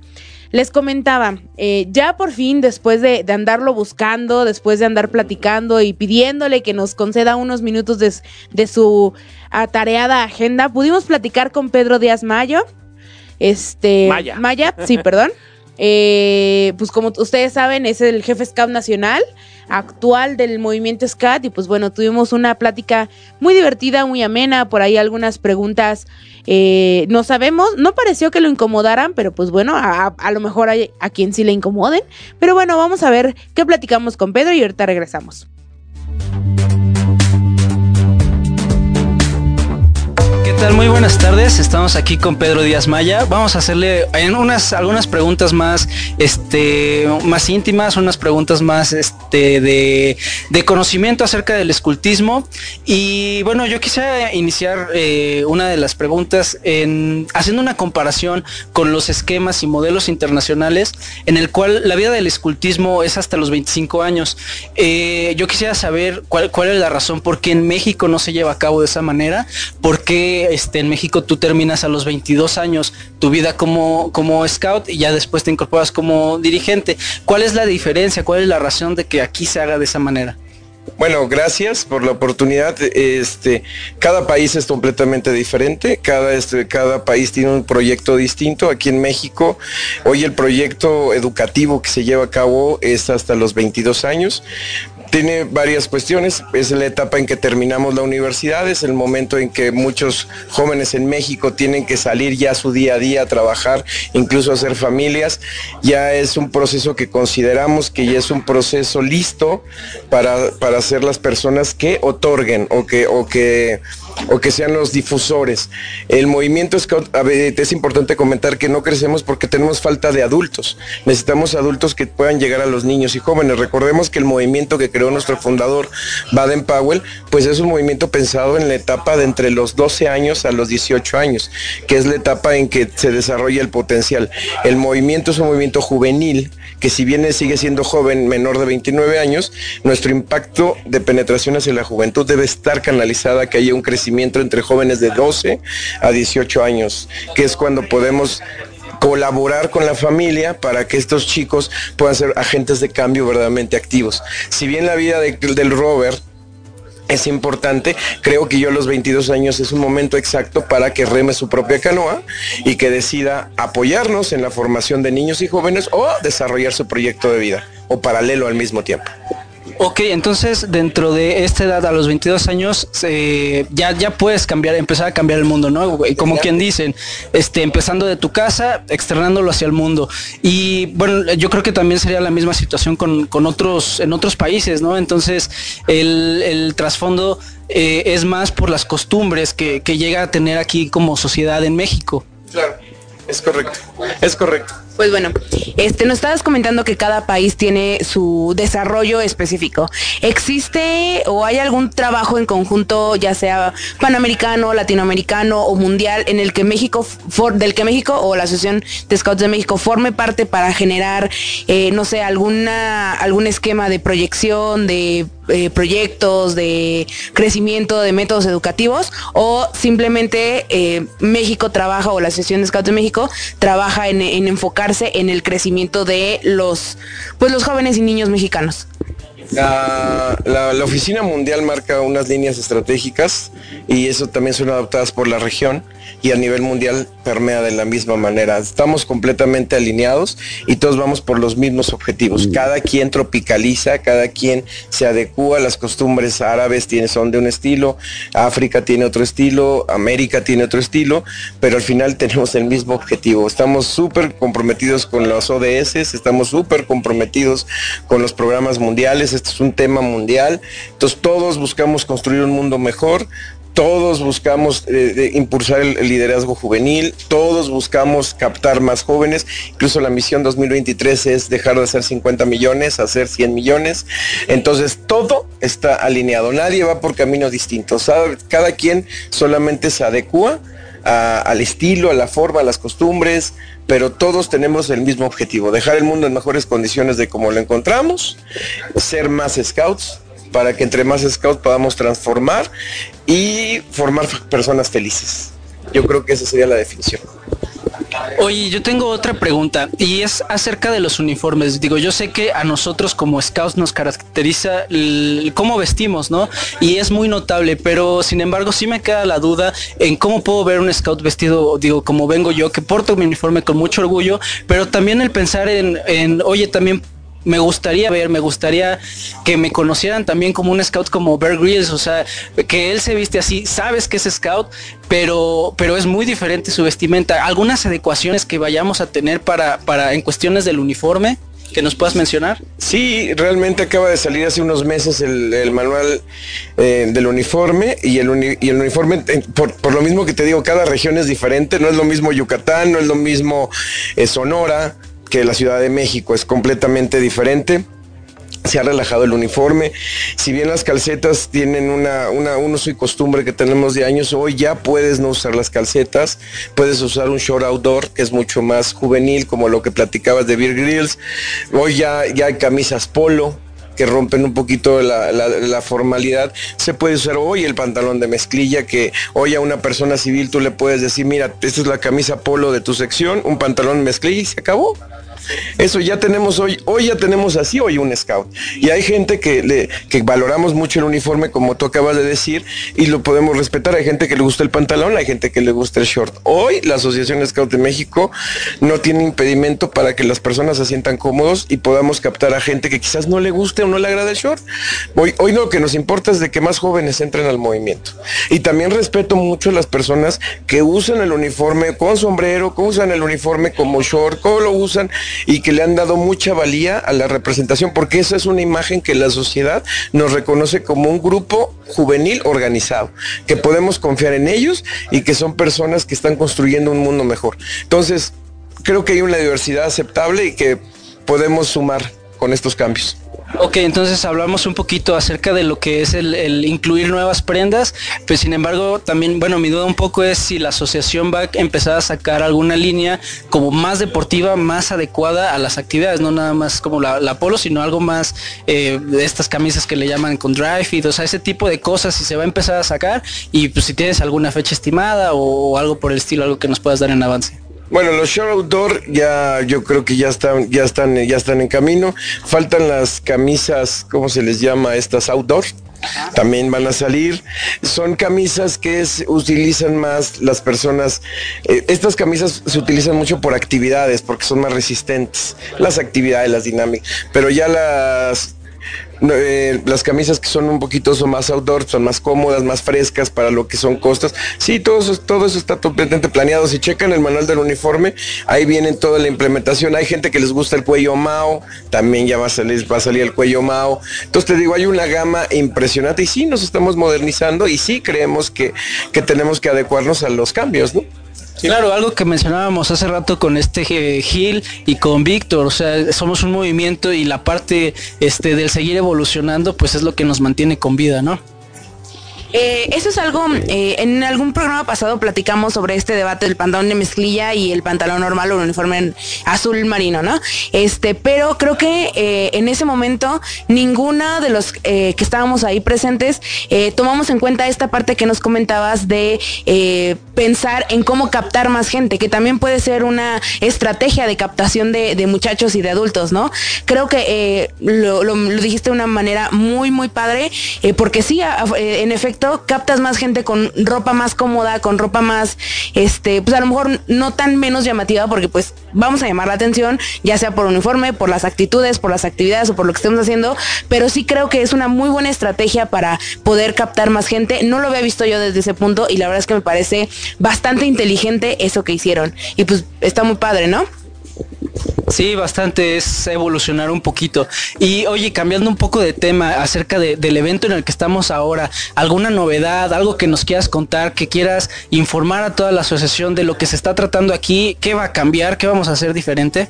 les comentaba, eh, ya por fin, después de, andarlo buscando, después de andar platicando y pidiéndole que nos conceda unos minutos de, de su atareada agenda, pudimos platicar con Pedro Díaz Mayo. Este. Maya. Maya, sí, perdón. eh, pues como ustedes saben, es el jefe Scout nacional actual del movimiento SCAT y pues bueno, tuvimos una plática muy divertida, muy amena, por ahí algunas preguntas eh, no sabemos, no pareció que lo incomodaran, pero pues bueno, a, a lo mejor hay a quien sí le incomoden, pero bueno, vamos a ver qué platicamos con Pedro y ahorita regresamos. Muy buenas tardes. Estamos aquí con Pedro Díaz Maya. Vamos a hacerle algunas preguntas más este más íntimas, unas preguntas más este de, conocimiento acerca del escultismo y bueno, yo quisiera iniciar eh, una de las preguntas en haciendo una comparación con los esquemas y modelos internacionales en el cual la vida del escultismo es hasta los 25 años. Eh, yo quisiera saber cuál, cuál es la razón por qué en México no se lleva a cabo de esa manera, por qué este, en México tú terminas a los 22 años tu vida como, como scout y ya después te incorporas como dirigente. ¿Cuál es la diferencia? ¿Cuál es la razón de que aquí se haga de esa manera? Bueno, gracias por la oportunidad. Este, cada país es completamente diferente, cada, este, cada país tiene un proyecto distinto. Aquí en México, hoy el proyecto educativo que se lleva a cabo es hasta los 22 años tiene varias cuestiones. Es la etapa en que terminamos la universidad, es el momento en que muchos jóvenes en México tienen que salir ya su día a día a trabajar, incluso a hacer familias. Ya es un proceso que consideramos que ya es un proceso listo para, para ser las personas que otorguen o que, o que o que sean los difusores. El movimiento es importante comentar que no crecemos porque tenemos falta de adultos. Necesitamos adultos que puedan llegar a los niños y jóvenes. Recordemos que el movimiento que creó nuestro fundador, Baden Powell, pues es un movimiento pensado en la etapa de entre los 12 años a los 18 años, que es la etapa en que se desarrolla el potencial. El movimiento es un movimiento juvenil que si bien sigue siendo joven, menor de 29 años, nuestro impacto de penetración hacia la juventud debe estar canalizada, que haya un crecimiento entre jóvenes de 12 a 18 años, que es cuando podemos colaborar con la familia para que estos chicos puedan ser agentes de cambio verdaderamente activos. Si bien la vida del Robert es importante. Creo que yo a los 22 años es un momento exacto para que reme su propia canoa y que decida apoyarnos en la formación de niños y jóvenes o desarrollar su proyecto de vida o paralelo al mismo tiempo. Ok, entonces dentro de esta edad, a los 22 años, ya, ya puedes cambiar, empezar a cambiar el mundo, ¿no? Como quien dicen, este, empezando de tu casa, externándolo hacia el mundo. Y bueno, yo creo que también sería la misma situación con, otros, en otros países, ¿no? Entonces, el, trasfondo eh, es más por las costumbres que, que llega a tener aquí como sociedad en México. Claro, es correcto, es correcto. Pues bueno, este, nos estabas comentando que cada país tiene su desarrollo específico. ¿Existe o hay algún trabajo en conjunto, ya sea panamericano, latinoamericano o mundial, en el que México, del que México o la Asociación de Scouts de México forme parte para generar, eh, no sé, alguna, algún esquema de proyección, de eh, proyectos, de crecimiento de métodos educativos, o simplemente eh, México trabaja o la Asociación de Scouts de México trabaja en enfocar en el crecimiento de los, pues, los jóvenes y niños mexicanos. La, la, Oficina Mundial marca unas líneas estratégicas y eso también son adoptadas por la región y a nivel mundial permea de la misma manera. Estamos completamente alineados y todos vamos por los mismos objetivos. Cada quien tropicaliza, cada quien se adecua, las costumbres árabes tienen, son de un estilo, África tiene otro estilo, América tiene otro estilo, pero al final tenemos el mismo objetivo. Estamos súper comprometidos con los ODS, estamos súper comprometidos con los programas mundiales, este es un tema mundial, entonces todos buscamos construir un mundo mejor, todos buscamos eh, impulsar el, liderazgo juvenil, todos buscamos captar más jóvenes, incluso la misión 2023 es dejar de hacer 50 millones, hacer 100 millones, entonces todo está alineado, nadie va por caminos distintos, cada quien solamente se adecua al estilo, a la forma, a las costumbres, pero todos tenemos el mismo objetivo, dejar el mundo en mejores condiciones de como lo encontramos, ser más scouts, para que entre más scouts podamos transformar y formar personas felices. Yo creo que esa sería la definición. Oye, yo tengo otra pregunta y es acerca de los uniformes. Digo, yo sé que a nosotros como scouts nos caracteriza cómo vestimos, ¿no? Y es muy notable, pero sin embargo sí me queda la duda en cómo puedo ver un scout vestido, digo, como vengo yo, que porto mi uniforme con mucho orgullo, pero también el pensar en, en oye, también me gustaría ver, me gustaría que me conocieran también como un scout como Bear Grylls, o sea, que él se viste así, sabes que es scout, pero, pero es muy diferente su vestimenta. ¿Algunas adecuaciones que vayamos a tener para, para en cuestiones del uniforme? que nos puedas mencionar? Sí, realmente acaba de salir hace unos meses el, manual eh, del uniforme y el, y el uniforme, eh, por, lo mismo que te digo, cada región es diferente, no es lo mismo Yucatán, no es lo mismo eh, Sonora, que la Ciudad de México es completamente diferente se ha relajado el uniforme. Si bien las calcetas tienen una, un uso y costumbre que tenemos de años, hoy ya puedes no usar las calcetas, puedes usar un short outdoor que es mucho más juvenil, como lo que platicabas de Beer Grills. Hoy ya, ya hay camisas polo, que rompen un poquito la, formalidad, se puede usar hoy el pantalón de mezclilla, que hoy a una persona civil tú le puedes decir, mira, esta es la camisa polo de tu sección, un pantalón mezclilla y se acabó. Eso ya tenemos hoy, hoy ya tenemos así hoy un scout. Y hay gente que, le, que valoramos mucho el uniforme, como tú acabas de decir, y lo podemos respetar. Hay gente que le gusta el pantalón, hay gente que le gusta el short. Hoy la Asociación Scout de México no tiene impedimento para que las personas se sientan cómodos y podamos captar a gente que quizás no le guste o no le agrade el short. Hoy, hoy lo que nos importa es de que más jóvenes entren al movimiento. Y también respeto mucho a las personas que usan el uniforme con sombrero, que usan el uniforme como short, cómo lo usan y que le han dado mucha valía a la representación, porque esa es una imagen que la sociedad nos reconoce como un grupo juvenil organizado, que podemos confiar en ellos y que son personas que están construyendo un mundo mejor. Entonces, creo que hay una diversidad aceptable y que podemos sumar con estos cambios. Ok, entonces hablamos un poquito acerca de lo que es el, incluir nuevas prendas, pues sin embargo también, bueno, mi duda un poco es si la asociación va a empezar a sacar alguna línea como más deportiva, más adecuada a las actividades, no nada más como la, polo, sino algo más eh, de estas camisas que le llaman con dry fit, o sea, ese tipo de cosas si se va a empezar a sacar y pues si tienes alguna fecha estimada o algo por el estilo, algo que nos puedas dar en avance. Bueno, los show outdoor ya yo creo que ya están, ya están, ya están en camino. Faltan las camisas, ¿cómo se les llama? Estas outdoor. También van a salir. Son camisas que utilizan más las personas. Eh, estas camisas se utilizan mucho por actividades, porque son más resistentes. Las actividades, las dinámicas. Pero ya las eh, las camisas que son un poquito son más outdoor, son más cómodas, más frescas para lo que son costas. Sí, todo eso, está totalmente planeado. Si checan el manual del uniforme, ahí viene toda la implementación. Hay gente que les gusta el cuello Mao, también ya va a salir, va a salir el cuello Mao. Entonces te digo, hay una gama impresionante y sí nos estamos modernizando y sí creemos que, que tenemos que adecuarnos a los cambios, ¿no? Claro, algo que mencionábamos hace rato con este Gil y con Víctor, o sea, somos un movimiento y la parte este del seguir evolucionando, pues es lo que nos mantiene con vida, ¿no? Eh, eso es algo, eh, en algún programa pasado platicamos sobre este debate del pantalón de mezclilla y el pantalón normal o el uniforme azul marino, ¿no? Este, pero creo que eh, en ese momento ninguna de los que estábamos ahí presentes tomamos en cuenta esta parte que nos comentabas de pensar en cómo captar más gente, que también puede ser una estrategia de captación de, muchachos y de adultos, ¿no? Creo que lo, dijiste de una manera muy, muy padre, porque sí, en efecto, captas más gente con ropa más cómoda, con ropa más, este, pues a lo mejor no tan menos llamativa, porque pues vamos a llamar la atención, ya sea por uniforme, por las actitudes, por las actividades o por lo que estemos haciendo, pero sí creo que es una muy buena estrategia para poder captar más gente. No lo había visto yo desde ese punto y la verdad es que me parece bastante inteligente eso que hicieron. Y pues está muy padre, ¿no? Sí, bastante, es evolucionar un poquito. Y oye, cambiando un poco de tema acerca del evento en el que estamos ahora, ¿alguna novedad, algo que nos quieras contar, que quieras informar a toda la asociación de lo que se está tratando aquí? ¿Qué va a cambiar? ¿Qué vamos a hacer diferente?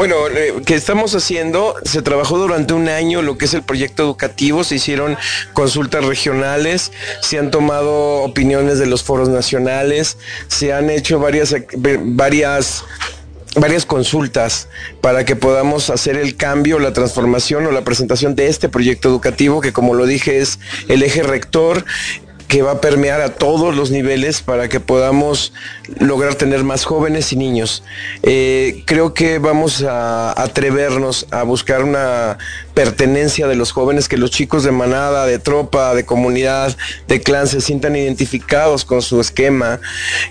Bueno, eh, que estamos haciendo, se trabajó durante un año lo que es el proyecto educativo, se hicieron consultas regionales, se han tomado opiniones de los foros nacionales, se han hecho varias, varias varias consultas para que podamos hacer el cambio, la transformación o la presentación de este proyecto educativo que como lo dije es el eje rector que va a permear a todos los niveles para que podamos lograr tener más jóvenes y niños. Eh, creo que vamos a atrevernos a buscar una pertenencia de los jóvenes, que los chicos de manada, de tropa, de comunidad, de clan se sientan identificados con su esquema,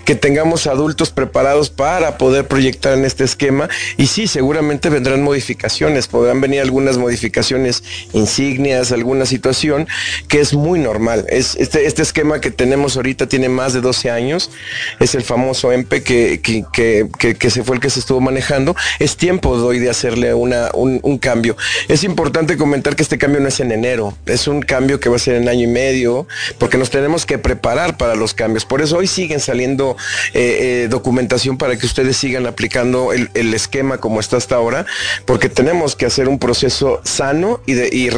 que tengamos adultos preparados para poder proyectar en este esquema y sí, seguramente vendrán modificaciones, podrán venir algunas modificaciones insignias, alguna situación que es muy normal. Es, este, este esquema que tenemos ahorita tiene más de 12 años, es el famoso EMPE que, que, se fue el que se estuvo manejando. Es tiempo de hoy de hacerle una, un, un cambio. Es importante comentar que este cambio no es en enero, es un cambio que va a ser en año y medio, porque nos tenemos que preparar para los cambios. Por eso hoy siguen saliendo eh, eh, documentación para que ustedes sigan aplicando el, esquema como está hasta ahora, porque tenemos que hacer un proceso sano y, de, y,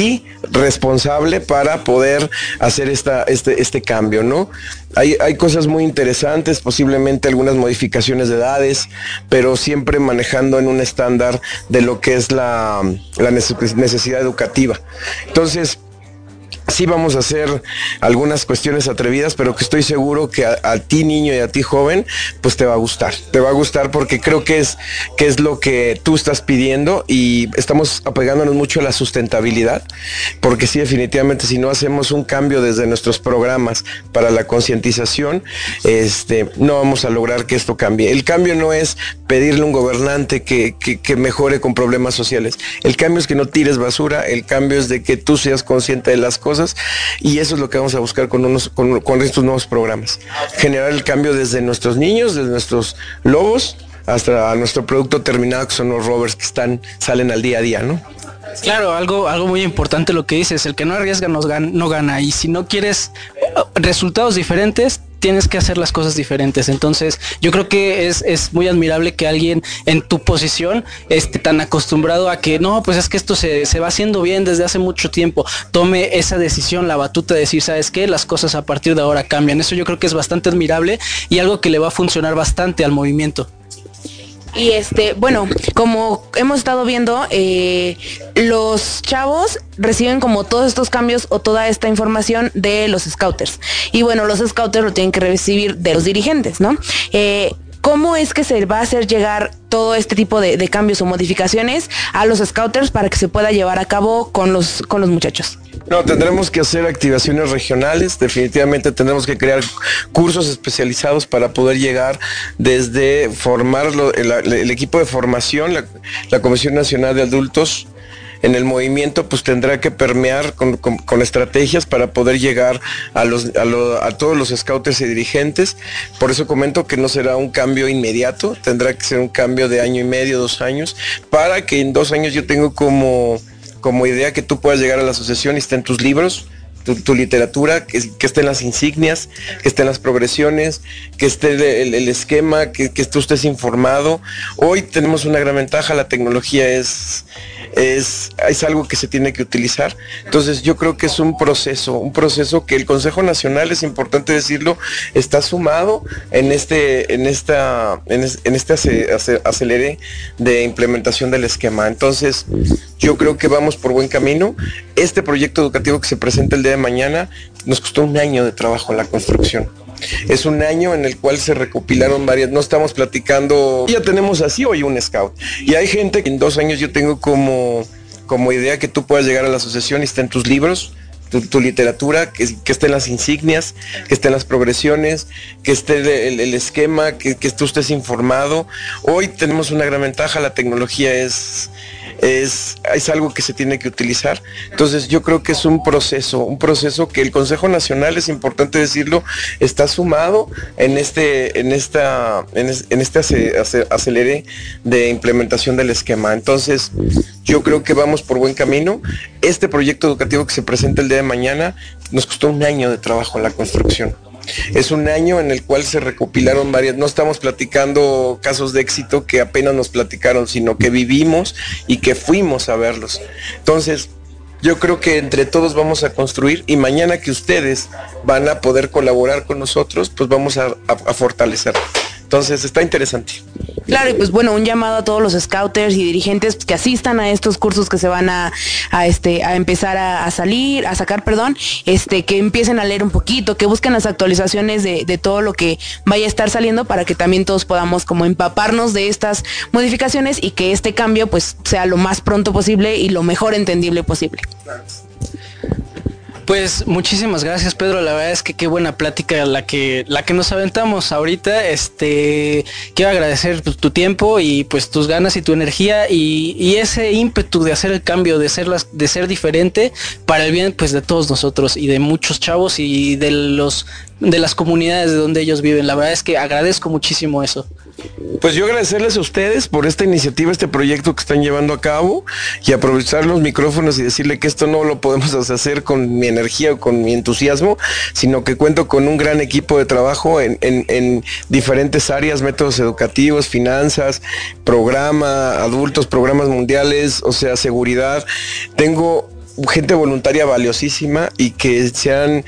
y, responsable para poder hacer esta, este, este cambio, ¿no? Hay, hay, cosas muy interesantes, posiblemente algunas modificaciones de edades, pero siempre manejando en un estándar de lo que es la, la necesidad educativa. Entonces, sí vamos a hacer algunas cuestiones atrevidas, pero que estoy seguro que a, ti niño y a ti joven, pues te va a gustar. Te va a gustar porque creo que es, que es lo que tú estás pidiendo y estamos apegándonos mucho a la sustentabilidad, porque sí, definitivamente si no hacemos un cambio desde nuestros programas para la concientización, este, no vamos a lograr que esto cambie. El cambio no es pedirle a un gobernante que, que mejore con problemas sociales. El cambio es que no tires basura, el cambio es de que tú seas consciente de las cosas y eso es lo que vamos a buscar con, unos, con, estos nuevos programas. Generar el cambio desde nuestros niños, desde nuestros lobos, hasta nuestro producto terminado, que son los rovers que están, salen al día a día, ¿no? Claro, algo, algo muy importante lo que dices, el que no arriesga no gana, no gana. Y si no quieres resultados diferentes, tienes que hacer las cosas diferentes. Entonces, yo creo que es, es muy admirable que alguien en tu posición esté tan acostumbrado a que no, pues es que esto se, se va haciendo bien desde hace mucho tiempo, tome esa decisión, la batuta de decir, ¿sabes qué? Las cosas a partir de ahora cambian. Eso yo creo que es bastante admirable y algo que le va a funcionar bastante al movimiento. Y este, bueno, como hemos estado viendo, eh, los chavos reciben como todos estos cambios o toda esta información de los scouters. Y bueno, los scouters lo tienen que recibir de los dirigentes, ¿no? Eh, ¿Cómo es que se va a hacer llegar todo este tipo de, cambios o modificaciones a los scouters para que se pueda llevar a cabo con los, con los muchachos? No, tendremos que hacer activaciones regionales, definitivamente tendremos que crear cursos especializados para poder llegar desde formar el, equipo de formación, la Comisión Nacional de Adultos en el movimiento pues tendrá que permear con, estrategias para poder llegar a, los, a, todos los scouts y dirigentes. Por eso comento que no será un cambio inmediato, tendrá que ser un cambio de año y medio, dos años, para que en dos años yo tengo como, como idea que tú puedas llegar a la asociación y esté en tus libros, tu, literatura, que, que, estén las insignias, que estén las progresiones, que esté el, esquema, que, que, tú estés informado. Hoy tenemos una gran ventaja, la tecnología es, es, es algo que se tiene que utilizar. Entonces yo creo que es un proceso, un proceso que el Consejo Nacional, es importante decirlo, está sumado en este, en esta, en, este acelere de implementación del esquema. Entonces yo creo que vamos por buen camino. Este proyecto educativo que se presenta el día de mañana nos costó un año de trabajo en la construcción. Es un año en el cual se recopilaron varias, no estamos platicando, ya tenemos así hoy un scout. Y hay gente que en dos años yo tengo como, como idea que tú puedas llegar a la asociación y esté en tus libros, tu, literatura, que, estén las insignias, que estén las progresiones, que esté el, esquema, que, que tú estés informado. Hoy tenemos una gran ventaja, la tecnología es es, es algo que se tiene que utilizar. Entonces yo creo que es un proceso, un proceso que el Consejo Nacional, es importante decirlo, está sumado en este, en esta, en, este acelere de implementación del esquema. Entonces yo creo que vamos por buen camino. Este proyecto educativo que se presenta el día de mañana nos costó un año de trabajo en la construcción. Es un año en el cual se recopilaron varias, no estamos platicando casos de éxito que apenas nos platicaron, sino que vivimos y que fuimos a verlos. Entonces, yo creo que entre todos vamos a construir y mañana que ustedes van a poder colaborar con nosotros, pues vamos a, fortalecer. Entonces está interesante. Claro, y pues bueno, un llamado a todos los scouters y dirigentes que asistan a estos cursos que se van a, a este, a empezar a, a, salir, a sacar, perdón, este, que empiecen a leer un poquito, que busquen las actualizaciones de, de todo lo que vaya a estar saliendo para que también todos podamos como empaparnos de estas modificaciones y que este cambio pues sea lo más pronto posible y lo mejor entendible posible. Pues muchísimas gracias Pedro, la verdad es que qué buena plática la que la que nos aventamos ahorita. Este quiero agradecer tu tiempo y pues tus ganas y tu energía y, y, ese ímpetu de hacer el cambio, de ser las, de ser diferente para el bien pues de todos nosotros y de muchos chavos y de los de las comunidades de donde ellos viven. La verdad es que agradezco muchísimo eso. Pues yo agradecerles a ustedes por esta iniciativa, este proyecto que están llevando a cabo y aprovechar los micrófonos y decirle que esto no lo podemos hacer con mi energía o con mi entusiasmo, sino que cuento con un gran equipo de trabajo en, en, en diferentes áreas, métodos educativos, finanzas, programa, adultos, programas mundiales, o sea, seguridad. Tengo gente voluntaria valiosísima y que se han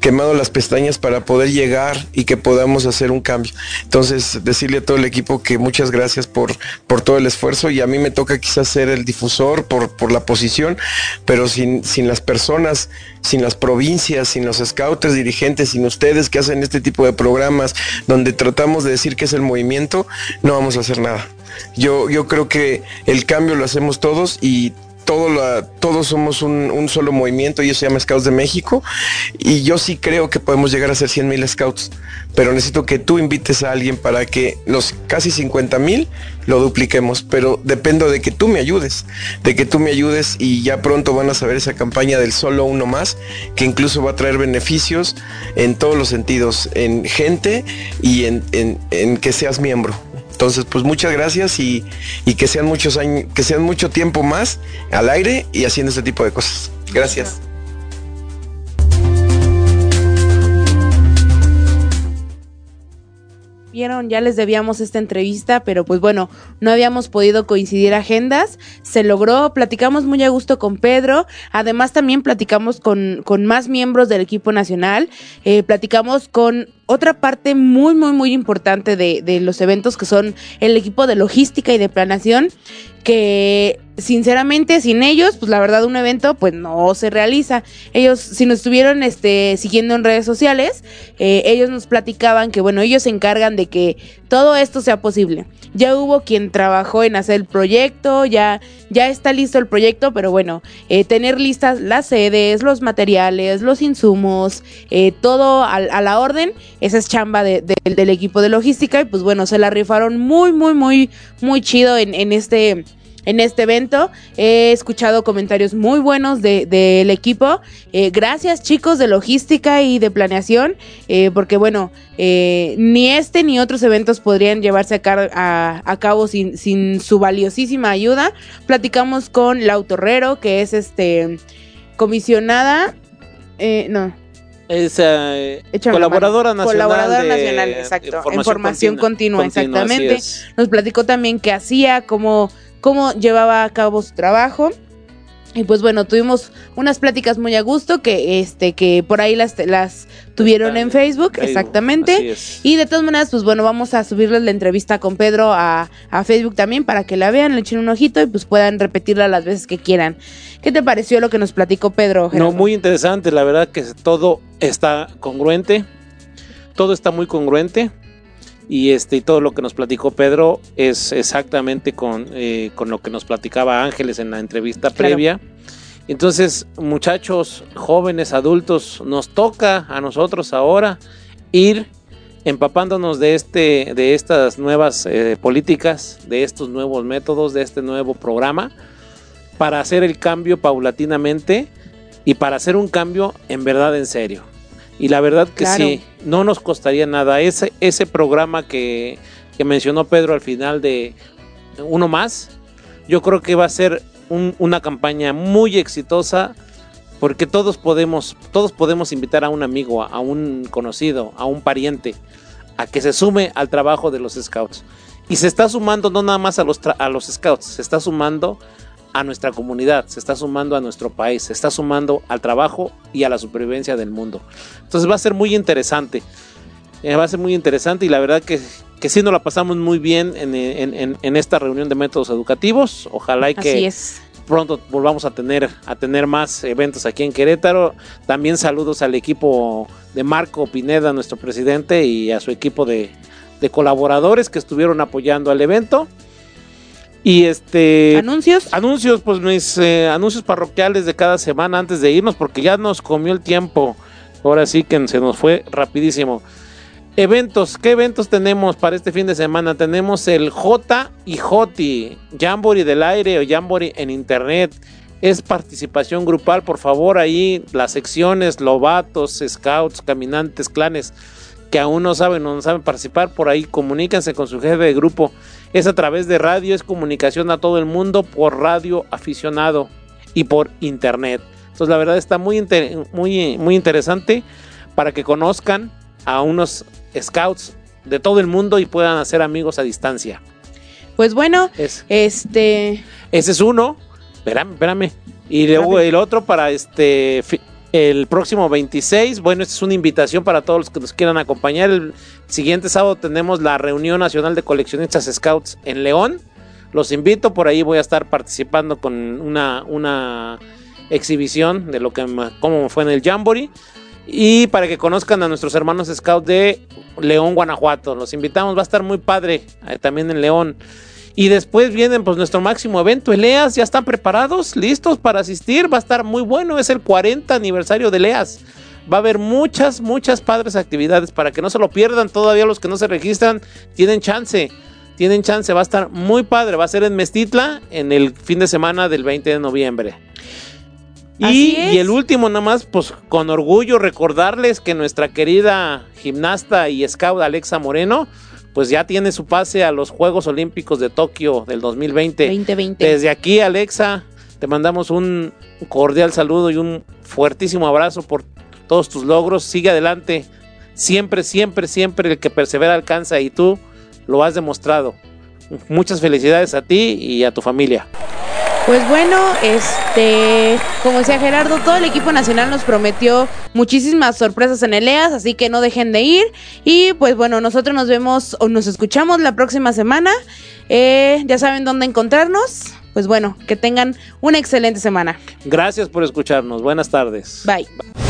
quemado las pestañas para poder llegar y que podamos hacer un cambio. Entonces, decirle a todo el equipo que muchas gracias por, por todo el esfuerzo y a mí me toca quizás ser el difusor por, por la posición, pero sin, sin las personas, sin las provincias, sin los scouts dirigentes, sin ustedes que hacen este tipo de programas donde tratamos de decir que es el movimiento, no vamos a hacer nada. Yo, yo creo que el cambio lo hacemos todos y todos somos un, solo movimiento y eso se llama Scouts de México. Y yo sí creo que podemos llegar a ser 100 mil Scouts, pero necesito que tú invites a alguien para que los casi 50 mil lo dupliquemos. Pero dependo de que tú me ayudes, de que tú me ayudes y ya pronto van a saber esa campaña del solo uno más, que incluso va a traer beneficios en todos los sentidos, en gente y en que seas miembro. Entonces, pues muchas gracias y, y, que sean muchos años, que sean mucho tiempo más al aire y haciendo este tipo de cosas. Gracias. Vieron, ya les debíamos esta entrevista, pero pues bueno, no habíamos podido coincidir agendas. Se logró, platicamos muy a gusto con Pedro. Además, también platicamos con, con más miembros del equipo nacional. Eh, platicamos con otra parte muy, muy, muy importante de, de, los eventos que son el equipo de logística y de planeación, que sinceramente sin ellos, pues la verdad un evento pues no se realiza. Ellos, si nos estuvieron este, siguiendo en redes sociales, eh, ellos nos platicaban que bueno, ellos se encargan de que todo esto sea posible. Ya hubo quien trabajó en hacer el proyecto, ya, ya está listo el proyecto, pero bueno, eh, tener listas las sedes, los materiales, los insumos, eh, todo a, la orden, esa es chamba de, de, del equipo de logística y pues bueno, se la rifaron muy, muy, muy, muy chido en, este en este evento. He escuchado comentarios muy buenos del de, de equipo. Eh, gracias chicos de logística y de planeación, eh, porque bueno, eh, ni este ni otros eventos podrían llevarse a, cabo sin, sin, su valiosísima ayuda. Platicamos con Lau Torrero, que es este comisionada, no. Es eh, colaboradora nacional. Colaboradora de nacional, exacto. Información, información continua, continua, exactamente. Nos platicó también qué hacía, cómo cómo llevaba a cabo su trabajo. Y pues bueno, tuvimos unas pláticas muy a gusto que este que por ahí las, las tuvieron en Facebook, Facebook exactamente. Y de todas maneras, pues bueno, vamos a subirles la entrevista con Pedro a, a, Facebook también para que la vean, le echen un ojito y pues puedan repetirla las veces que quieran. ¿Qué te pareció lo que nos platicó Pedro? Gerardo? No, muy interesante, la verdad que todo está congruente. Todo está muy congruente y este y todo lo que nos platicó Pedro es exactamente con, eh, con lo que nos platicaba Ángeles en la entrevista claro. previa. Entonces, muchachos, jóvenes, adultos, nos toca a nosotros ahora ir empapándonos de este, de estas nuevas eh, políticas, de estos nuevos métodos, de este nuevo programa, para hacer el cambio paulatinamente y para hacer un cambio en verdad en serio. Y la verdad que claro. sí, no nos costaría nada. Ese, ese programa que, que, mencionó Pedro al final de uno más, yo creo que va a ser un, una campaña muy exitosa porque todos podemos, todos podemos invitar a un amigo, a un conocido, a un pariente, a que se sume al trabajo de los scouts. Y se está sumando no nada más a los, a los scouts, se está sumando a nuestra comunidad, se está sumando a nuestro país, se está sumando al trabajo y a la supervivencia del mundo. Entonces va a ser muy interesante. Eh, va a ser muy interesante y la verdad que que sí nos la pasamos muy bien en, en- en esta reunión de métodos educativos. Ojalá y que Así es. pronto volvamos a tener, a tener más eventos aquí en Querétaro. También saludos al equipo de Marco Pineda, nuestro presidente, y a su equipo de, de colaboradores que estuvieron apoyando al evento. Y este. ¿Anuncios? Anuncios, pues mis eh, anuncios parroquiales de cada semana antes de irnos, porque ya nos comió el tiempo. Ahora sí que se nos fue rapidísimo. Eventos, ¿qué eventos tenemos para este fin de semana? Tenemos el J y Joti, Jamboree del aire o Jamboree en internet. Es participación grupal, por favor, ahí las secciones, lobatos, scouts, caminantes, clanes, que aún no saben o no saben participar, por ahí comuníquense con su jefe de grupo. Es a través de radio, es comunicación a todo el mundo por radio aficionado y por internet. Entonces la verdad está muy, inter- muy, muy interesante para que conozcan a unos scouts de todo el mundo y puedan hacer amigos a distancia. Pues bueno, Es- este. ese es uno. Espérame, espérame. Y luego el otro para este el próximo 26. Bueno, esta es una invitación para todos los que nos quieran acompañar. El siguiente sábado tenemos la reunión nacional de coleccionistas scouts en León. Los invito, por ahí voy a estar participando con una, una exhibición de lo que cómo fue en el Jamboree. Y para que conozcan a nuestros hermanos scouts de León, Guanajuato. Los invitamos, va a estar muy padre eh, también en León. Y después vienen pues nuestro máximo evento, Eleas, ya están preparados, listos para asistir, va a estar muy bueno, es el 40 aniversario de Eleas. Va a haber muchas, muchas padres actividades para que no se lo pierdan, todavía los que no se registran tienen chance, tienen chance, va a estar muy padre, va a ser en Mestitla en el fin de semana del 20 de noviembre. Y, y el último nomás, pues con orgullo recordarles que nuestra querida gimnasta y scout Alexa Moreno, pues ya tiene su pase a los Juegos Olímpicos de Tokio del 2020. 2020. Desde aquí, Alexa, te mandamos un cordial saludo y un fuertísimo abrazo por todos tus logros. Sigue adelante. Siempre, siempre, siempre el que persevera alcanza y tú lo has demostrado. Muchas felicidades a ti y a tu familia. Pues bueno, este, como decía Gerardo, todo el equipo nacional nos prometió muchísimas sorpresas en Eleas, así que no dejen de ir. Y pues bueno, nosotros nos vemos o nos escuchamos la próxima semana. Eh, ya saben dónde encontrarnos. Pues bueno, que tengan una excelente semana. Gracias por escucharnos. Buenas tardes. Bye.